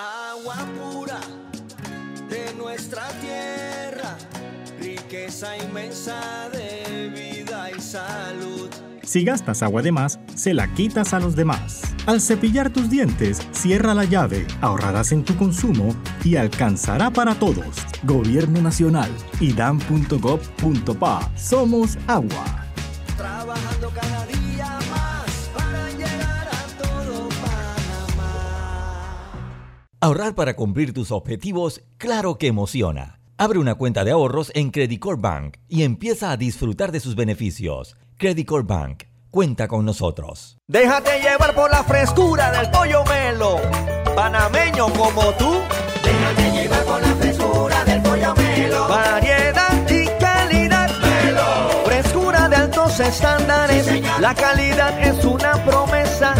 Agua pura de nuestra tierra, riqueza inmensa de vida y salud. Si gastas agua de más, se la quitas a los demás. Al cepillar tus dientes, cierra la llave, ahorrarás en tu consumo y alcanzará para todos. Gobierno Nacional, idam.gov.pa. Somos agua. Trabajando cada día Ahorrar para cumplir tus objetivos, claro que emociona. Abre una cuenta de ahorros en Credit Core Bank y empieza a disfrutar de sus beneficios. Credit Core Bank, cuenta con nosotros. Déjate llevar por la frescura del pollo melo, panameño como tú. Déjate llevar por la frescura del pollo melo. Variedad y calidad. Melo. Frescura de altos estándares. la calidad es una promesa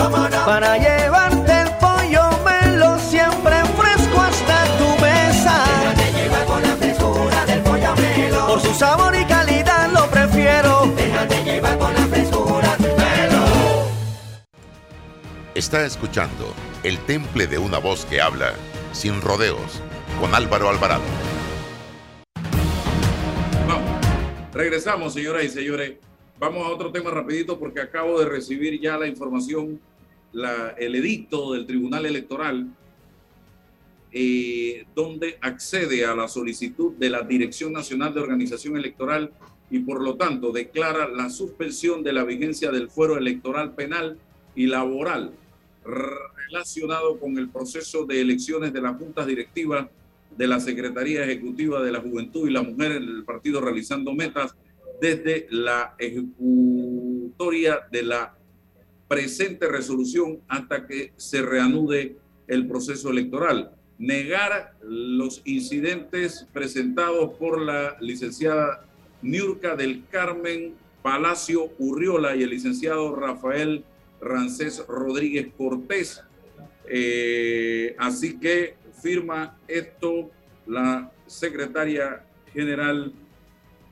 para llevarte sabor y calidad lo prefiero. Déjate llevar por la frescura del melo. Está escuchando El Temple de una voz que habla, sin rodeos, con Álvaro Alvarado. Vamos. Regresamos, señoras y señores. Vamos a otro tema rapidito porque acabo de recibir ya la información, la- el edicto del Tribunal Electoral, eh, donde accede a la solicitud de la Dirección Nacional de Organización Electoral y por lo tanto declara la suspensión de la vigencia del fuero electoral penal y laboral relacionado con el proceso de elecciones de las juntas directivas de la Secretaría Ejecutiva de la Juventud y la Mujer en el partido realizando metas desde la ejecutoria de la presente resolución hasta que se reanude el proceso electoral. Negar los incidentes presentados por la licenciada Niurka del Carmen Palacio Urriola y el licenciado Rafael Rancés Rodríguez Cortés. Eh, así que firma esto la secretaria general,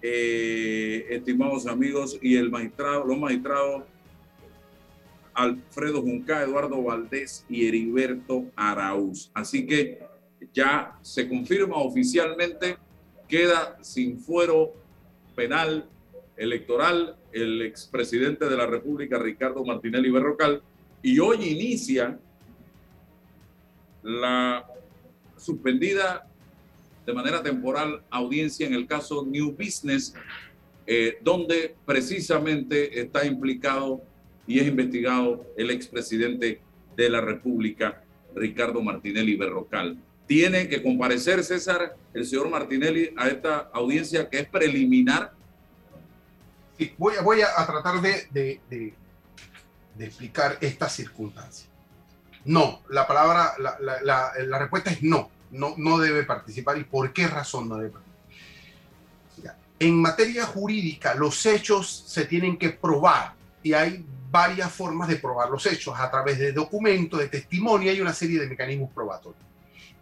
eh, estimados amigos, y el magistrado, los magistrados Alfredo Junca, Eduardo Valdés y Heriberto Araúz. Así que ya se confirma oficialmente, queda sin fuero penal electoral el expresidente de la República, Ricardo Martinelli Berrocal, y hoy inicia la suspendida de manera temporal audiencia en el caso New Business, eh, donde precisamente está implicado y es investigado el expresidente de la República, Ricardo Martinelli Berrocal. Tiene que comparecer, César, el señor Martinelli, a esta audiencia que es preliminar. Voy, a- tratar de, explicar esta circunstancia. No, la palabra, la, respuesta es no, no, no debe participar. ¿Y por qué razón no debe participar? En materia jurídica, los hechos se tienen que probar y hay varias formas de probar los hechos a través de documentos, de testimonio, hay una serie de mecanismos probatorios.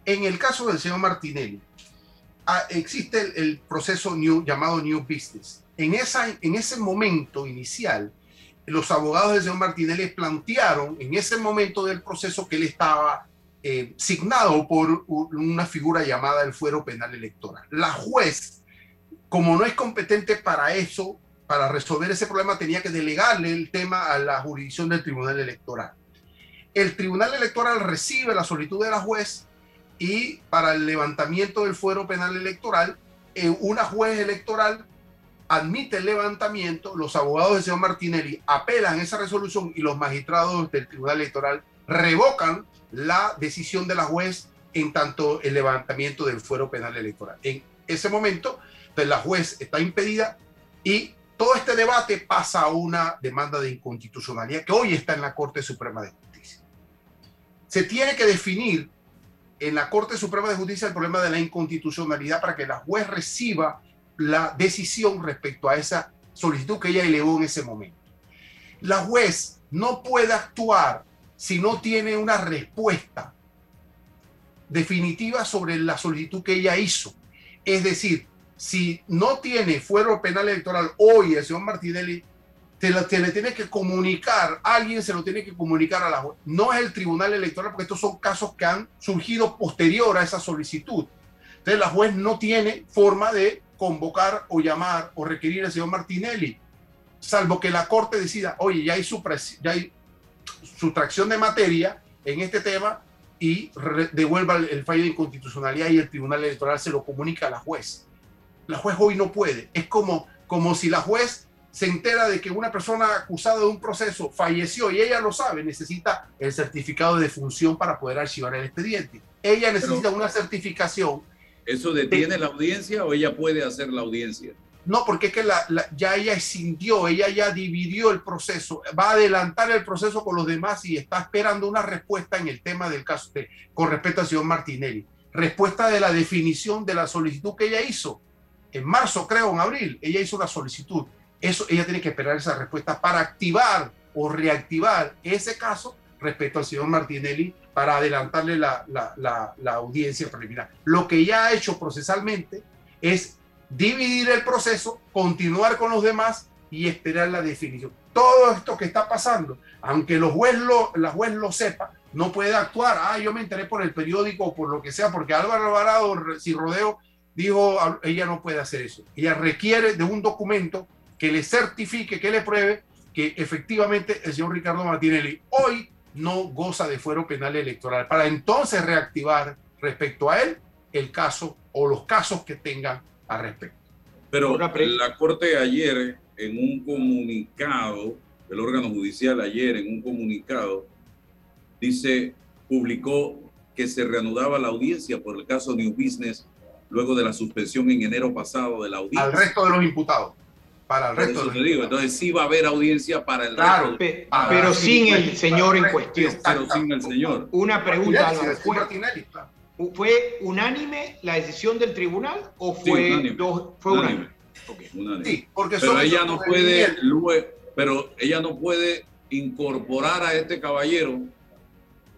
En el caso del señor Martinelli, ah, existe el, el proceso new, llamado New Business. En, esa, en ese momento inicial, los abogados del señor Martinelli plantearon en ese momento del proceso que él estaba eh, signado por una figura llamada el fuero penal electoral. La juez, como no es competente para eso, para resolver ese problema, tenía que delegarle el tema a la jurisdicción del Tribunal Electoral. El Tribunal Electoral recibe la solicitud de la juez y para el levantamiento del fuero penal electoral, eh, una juez electoral admite el levantamiento, los abogados del señor Martinelli apelan esa resolución y los magistrados del Tribunal Electoral revocan la decisión de la juez en tanto el levantamiento del fuero penal electoral. En ese momento, pues, la juez está impedida y todo este debate pasa a una demanda de inconstitucionalidad que hoy está en la Corte Suprema de Justicia. Se tiene que definir en la Corte Suprema de Justicia el problema de la inconstitucionalidad para que la juez reciba la decisión respecto a esa solicitud que ella elevó en ese momento. La juez no puede actuar si no tiene una respuesta definitiva sobre la solicitud que ella hizo. Es decir, si no tiene fuero penal electoral hoy el señor Martinelli, te, le tiene que comunicar, alguien se lo tiene que comunicar a la. No es el tribunal electoral, porque estos son casos que han surgido posterior a esa solicitud. Entonces la juez no tiene forma de convocar o llamar o requerir al señor Martinelli, salvo que la Corte decida, oye, ya hay, ya hay sustracción de materia en este tema y devuelva el, fallo de inconstitucionalidad y el Tribunal Electoral se lo comunica a la juez. La juez hoy no puede. Es como, como si la juez se entera de que una persona acusada de un proceso falleció y ella lo sabe, necesita el certificado de defunción para poder archivar el expediente. Ella necesita una certificación ¿Eso detiene la audiencia o ella puede hacer la audiencia? No, porque es que la, ya ella escindió, ella ya dividió el proceso, va a adelantar el proceso con los demás y está esperando una respuesta en el tema del caso de, con respecto al señor Martinelli. Respuesta de la definición de la solicitud que ella hizo. En marzo, creo, en abril, ella hizo una solicitud. Eso, ella tiene que esperar esa respuesta para activar o reactivar ese caso respecto al señor Martinelli para adelantarle la, audiencia preliminar. Lo que ya ha hecho procesalmente es dividir el proceso, continuar con los demás y esperar la definición. Todo esto que está pasando, aunque los juez lo, la juez lo sepa, no puede actuar. Ah, yo me enteré por el periódico o por lo que sea, porque Álvaro Alvarado, si rodeo, dijo, ella no puede hacer eso. Ella requiere de un documento que le certifique, que le pruebe que efectivamente el señor Ricardo Martinelli hoy no goza de fuero penal electoral, para entonces reactivar respecto a él el caso o los casos que tengan a respecto. Pero la Corte ayer, en un comunicado, el órgano judicial ayer, en un comunicado, dice, publicó que se reanudaba la audiencia por el caso New Business luego de la suspensión en enero pasado de la audiencia. Al resto de los imputados para el resto. de digo, entonces sí va a haber audiencia para el claro, resto. pero sin el señor en cuestión. Pero sin el señor. Una pregunta. ¿Fue, unánime la decisión del tribunal o fue unánime. dos? Fue unánime. Sí, porque pero ella no puede, pero ella no puede incorporar a este caballero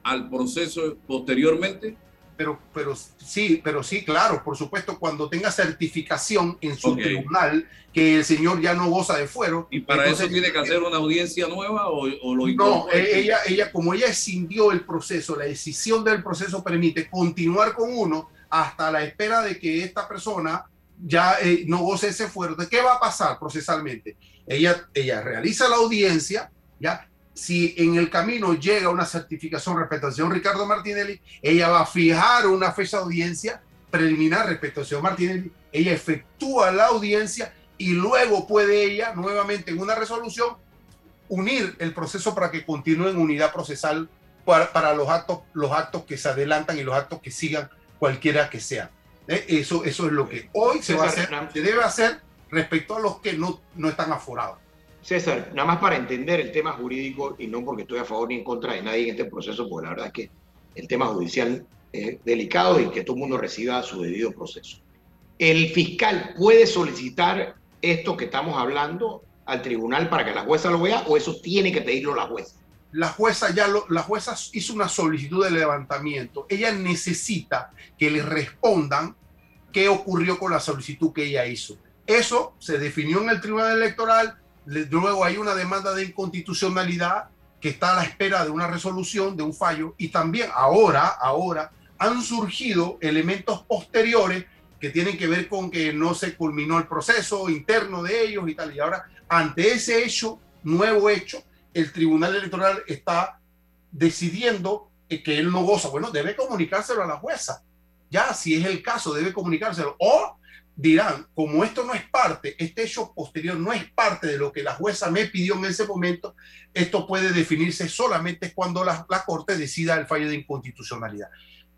al proceso posteriormente pero, pero sí, pero sí, claro, por supuesto, cuando tenga certificación en su tribunal que el señor ya no goza de fuero. ¿Y para eso tiene que hacer una audiencia nueva o, o lo No, eh, ella, ella, como ella escindió el proceso, la decisión del proceso permite continuar con uno hasta la espera de que esta persona ya eh, no goce ese fuero. ¿De qué va a pasar procesalmente? Ella, ella realiza la audiencia, ya si en el camino llega una certificación respecto al señor Ricardo Martinelli, ella va a fijar una fecha de audiencia preliminar respecto al señor Martinelli, ella efectúa la audiencia y luego puede ella nuevamente en una resolución unir el proceso para que continúe en unidad procesal para, los, actos, los actos que se adelantan y los actos que sigan cualquiera que sea. ¿Eh? Eso, eso es lo que hoy se, va a hacer, se debe hacer respecto a los que no, no están aforados. César, nada más para entender el tema jurídico y no porque estoy a favor ni en contra de nadie en este proceso, porque la verdad es que el tema judicial es delicado y que todo el mundo reciba su debido proceso. ¿El fiscal puede solicitar esto que estamos hablando al tribunal para que la jueza lo vea o eso tiene que pedirlo la jueza? La jueza ya lo, la jueza hizo una solicitud de levantamiento. Ella necesita que le respondan qué ocurrió con la solicitud que ella hizo. Eso se definió en el tribunal electoral, luego hay una demanda de inconstitucionalidad que está a la espera de una resolución, de un fallo, y también ahora, ahora han surgido elementos posteriores que tienen que ver con que no se culminó el proceso interno de ellos y tal. Y ahora, ante ese hecho, nuevo hecho, el Tribunal Electoral está decidiendo que él no goza. Bueno, debe comunicárselo a la jueza. Ya, si es el caso, debe comunicárselo. O dirán, como esto no es parte, este hecho posterior no es parte de lo que la jueza me pidió en ese momento, esto puede definirse solamente cuando la, la Corte decida el fallo de inconstitucionalidad.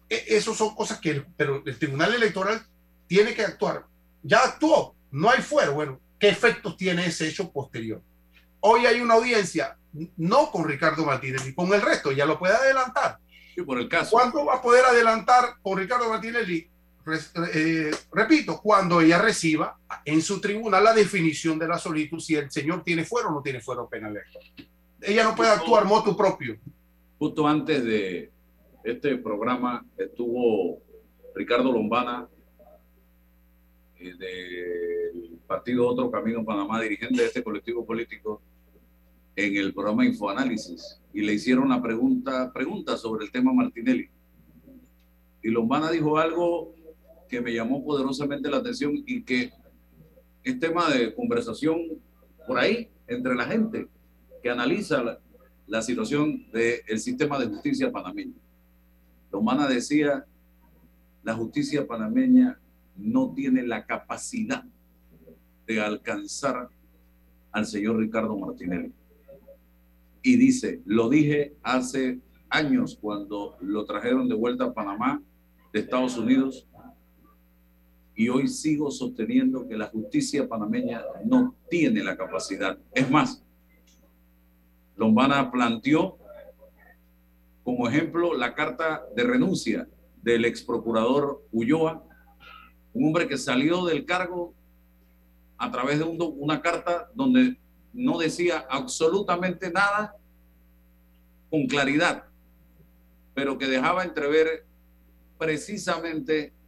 E, Esas son cosas que pero el Tribunal Electoral tiene que actuar. Ya actuó, no hay fuero. Bueno, ¿qué efectos tiene ese hecho posterior? Hoy hay una audiencia, no con Ricardo Martínez, ni con el resto, ya lo puede adelantar. Sí, por el caso. ¿Cuándo va a poder adelantar con Ricardo Martinelli? Eh, repito, cuando ella reciba en su tribunal la definición de la solicitud, si el señor tiene fuero o no tiene fuero penal. Ella no puede actuar motu propio. Justo antes de este programa estuvo Ricardo Lombana eh, del partido Otro Camino Panamá, dirigente de este colectivo político, en el programa Infoanálisis y le hicieron una pregunta, pregunta sobre el tema Martinelli. Y Lombana dijo algo que me llamó poderosamente la atención y que es tema de conversación por ahí entre la gente que analiza la, situación del sistema de justicia panameño. Lombana decía, la justicia panameña no tiene la capacidad de alcanzar al señor Ricardo Martinelli. Y dice, lo dije hace años cuando lo trajeron de vuelta a Panamá de Estados Unidos y hoy sigo sosteniendo que la justicia panameña no tiene la capacidad. Es más, Lombana planteó como ejemplo la carta de renuncia del ex procurador Ulloa, un hombre que salió del cargo a través de un, una carta donde no decía absolutamente nada con claridad, pero que dejaba entrever precisamente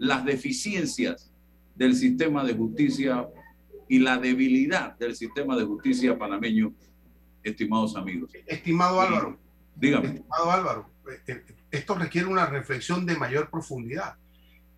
las deficiencias del sistema de justicia y la debilidad del sistema de justicia panameño, estimados amigos. Estimado Álvaro. Dígame. Estimado Álvaro, eh, esto requiere una reflexión de mayor profundidad.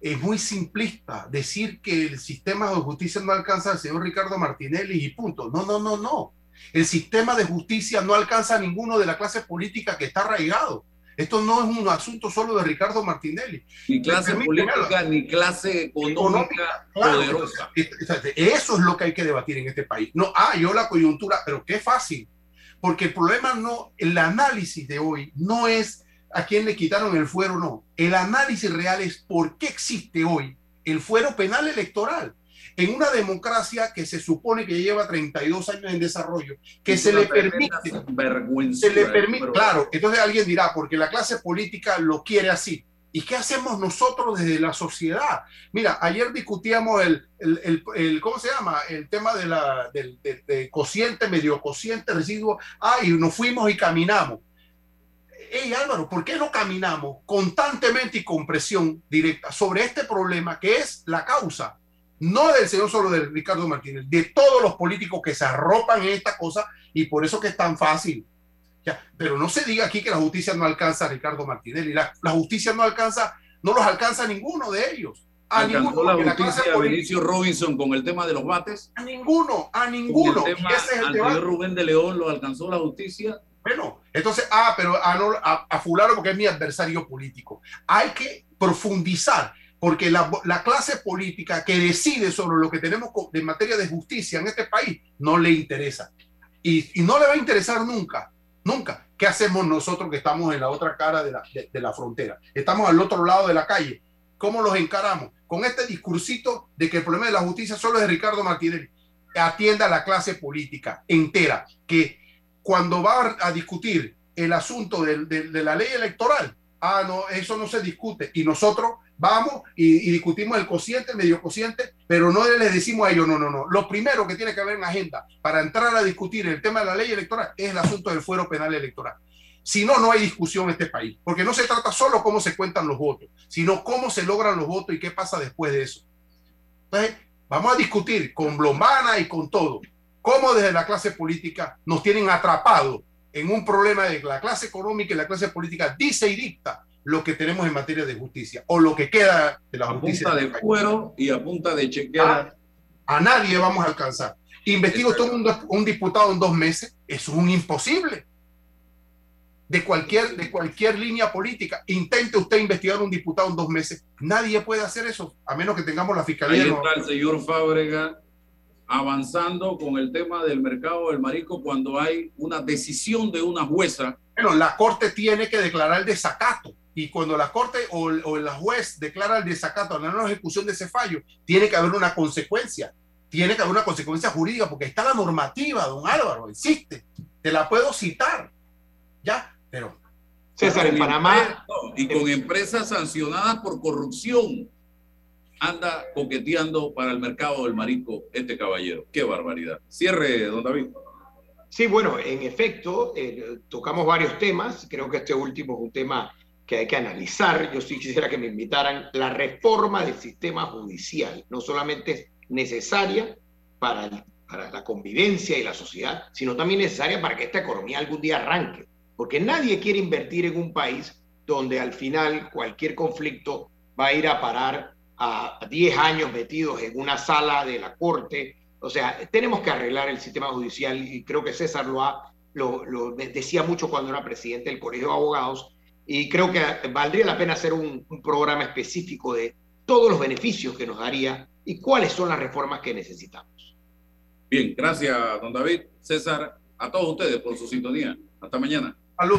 Es muy simplista decir que el sistema de justicia no alcanza al señor Ricardo Martinelli y punto. No, no, no, no. El sistema de justicia no alcanza a ninguno de la clase política que está arraigado. Esto no es un asunto solo de Ricardo Martinelli. Ni clase política, ni clase económica, claro, poderosa. Eso es lo que hay que debatir en este país. No, ah, yo la coyuntura, pero qué fácil. Porque el problema no, el análisis de hoy no es a quién le quitaron el fuero, no. El análisis real es por qué existe hoy el fuero penal electoral en una democracia que se supone que lleva 32 años en desarrollo, que se le permite, se le permite, claro, entonces alguien dirá, porque la clase política lo quiere así. ¿Y qué hacemos nosotros desde la sociedad? Mira, ayer discutíamos el, el, el, el ¿cómo se llama? El tema de la, del, del cociente, medio cociente, residuo. Ah, y nos fuimos y caminamos. Hey Álvaro, ¿por qué no caminamos constantemente y con presión directa sobre este problema que es la causa no del señor solo de Ricardo Martínez, de todos los políticos que se arropan en esta cosa y por eso que es tan fácil. Ya, pero no se diga aquí que la justicia no alcanza a Ricardo Martinelli. La, la justicia no alcanza, no los alcanza a ninguno de ellos. A ninguno. la justicia la Benicio Robinson con el tema de los bates? A ninguno, a ninguno. El tema y ese es el debate. Rubén de León lo alcanzó la justicia. Bueno, entonces, ah, pero a, no, a, a fulano porque es mi adversario político. Hay que profundizar porque la, la, clase política que decide sobre lo que tenemos en materia de justicia en este país no le interesa. Y, no le va a interesar nunca, nunca. ¿Qué hacemos nosotros que estamos en la otra cara de la, frontera? Estamos al otro lado de la calle. ¿Cómo los encaramos? Con este discursito de que el problema de la justicia solo es de Ricardo Martínez. Atienda a la clase política entera, que cuando va a discutir el asunto de la ley electoral, ah, no, eso no se discute. Y nosotros vamos y, discutimos el cociente, el medio cociente, pero no les decimos a ellos, no, no, no. Lo primero que tiene que haber en agenda para entrar a discutir el tema de la ley electoral es el asunto del fuero penal electoral. Si no, no hay discusión en este país, porque no se trata solo cómo se cuentan los votos, sino cómo se logran los votos y qué pasa después de eso. Entonces, vamos a discutir con Blombana y con todo. cómo desde la clase política nos tienen atrapados en un problema de la clase económica y la clase política dice y dicta lo que tenemos en materia de justicia o lo que queda de la justicia. A punta de cuero y a punta de chequera. A, nadie vamos a alcanzar. Investigo todo un, un diputado en dos meses, eso es un imposible. De cualquier, de cualquier línea política. Intente usted investigar un diputado en dos meses. Nadie puede hacer eso, a menos que tengamos la fiscalía. Ahí está el señor Fábrega avanzando con el tema del mercado del marico cuando hay una decisión de una jueza. Bueno, la corte tiene que declarar el desacato y cuando la corte o, o la juez declara el desacato a la no ejecución de ese fallo, tiene que haber una consecuencia. Tiene que haber una consecuencia jurídica porque está la normativa, don Álvaro, existe. Te la puedo citar. Ya, pero. César, en Panamá. Y con empresas sancionadas por corrupción anda coqueteando para el mercado del marisco este caballero. Qué barbaridad. Cierre, don David. Sí, bueno, en efecto, eh, tocamos varios temas. Creo que este último es un tema que hay que analizar. Yo sí quisiera que me invitaran. La reforma del sistema judicial no solamente es necesaria para, para la convivencia y la sociedad, sino también necesaria para que esta economía algún día arranque. Porque nadie quiere invertir en un país donde al final cualquier conflicto va a ir a parar a 10 años metidos en una sala de la corte. O sea, tenemos que arreglar el sistema judicial y creo que César lo, ha, lo, decía mucho cuando era presidente del Colegio de Abogados y creo que valdría la pena hacer un, un programa específico de todos los beneficios que nos daría y cuáles son las reformas que necesitamos. Bien, gracias, don David. César, a todos ustedes por su sintonía. Hasta mañana. Salud.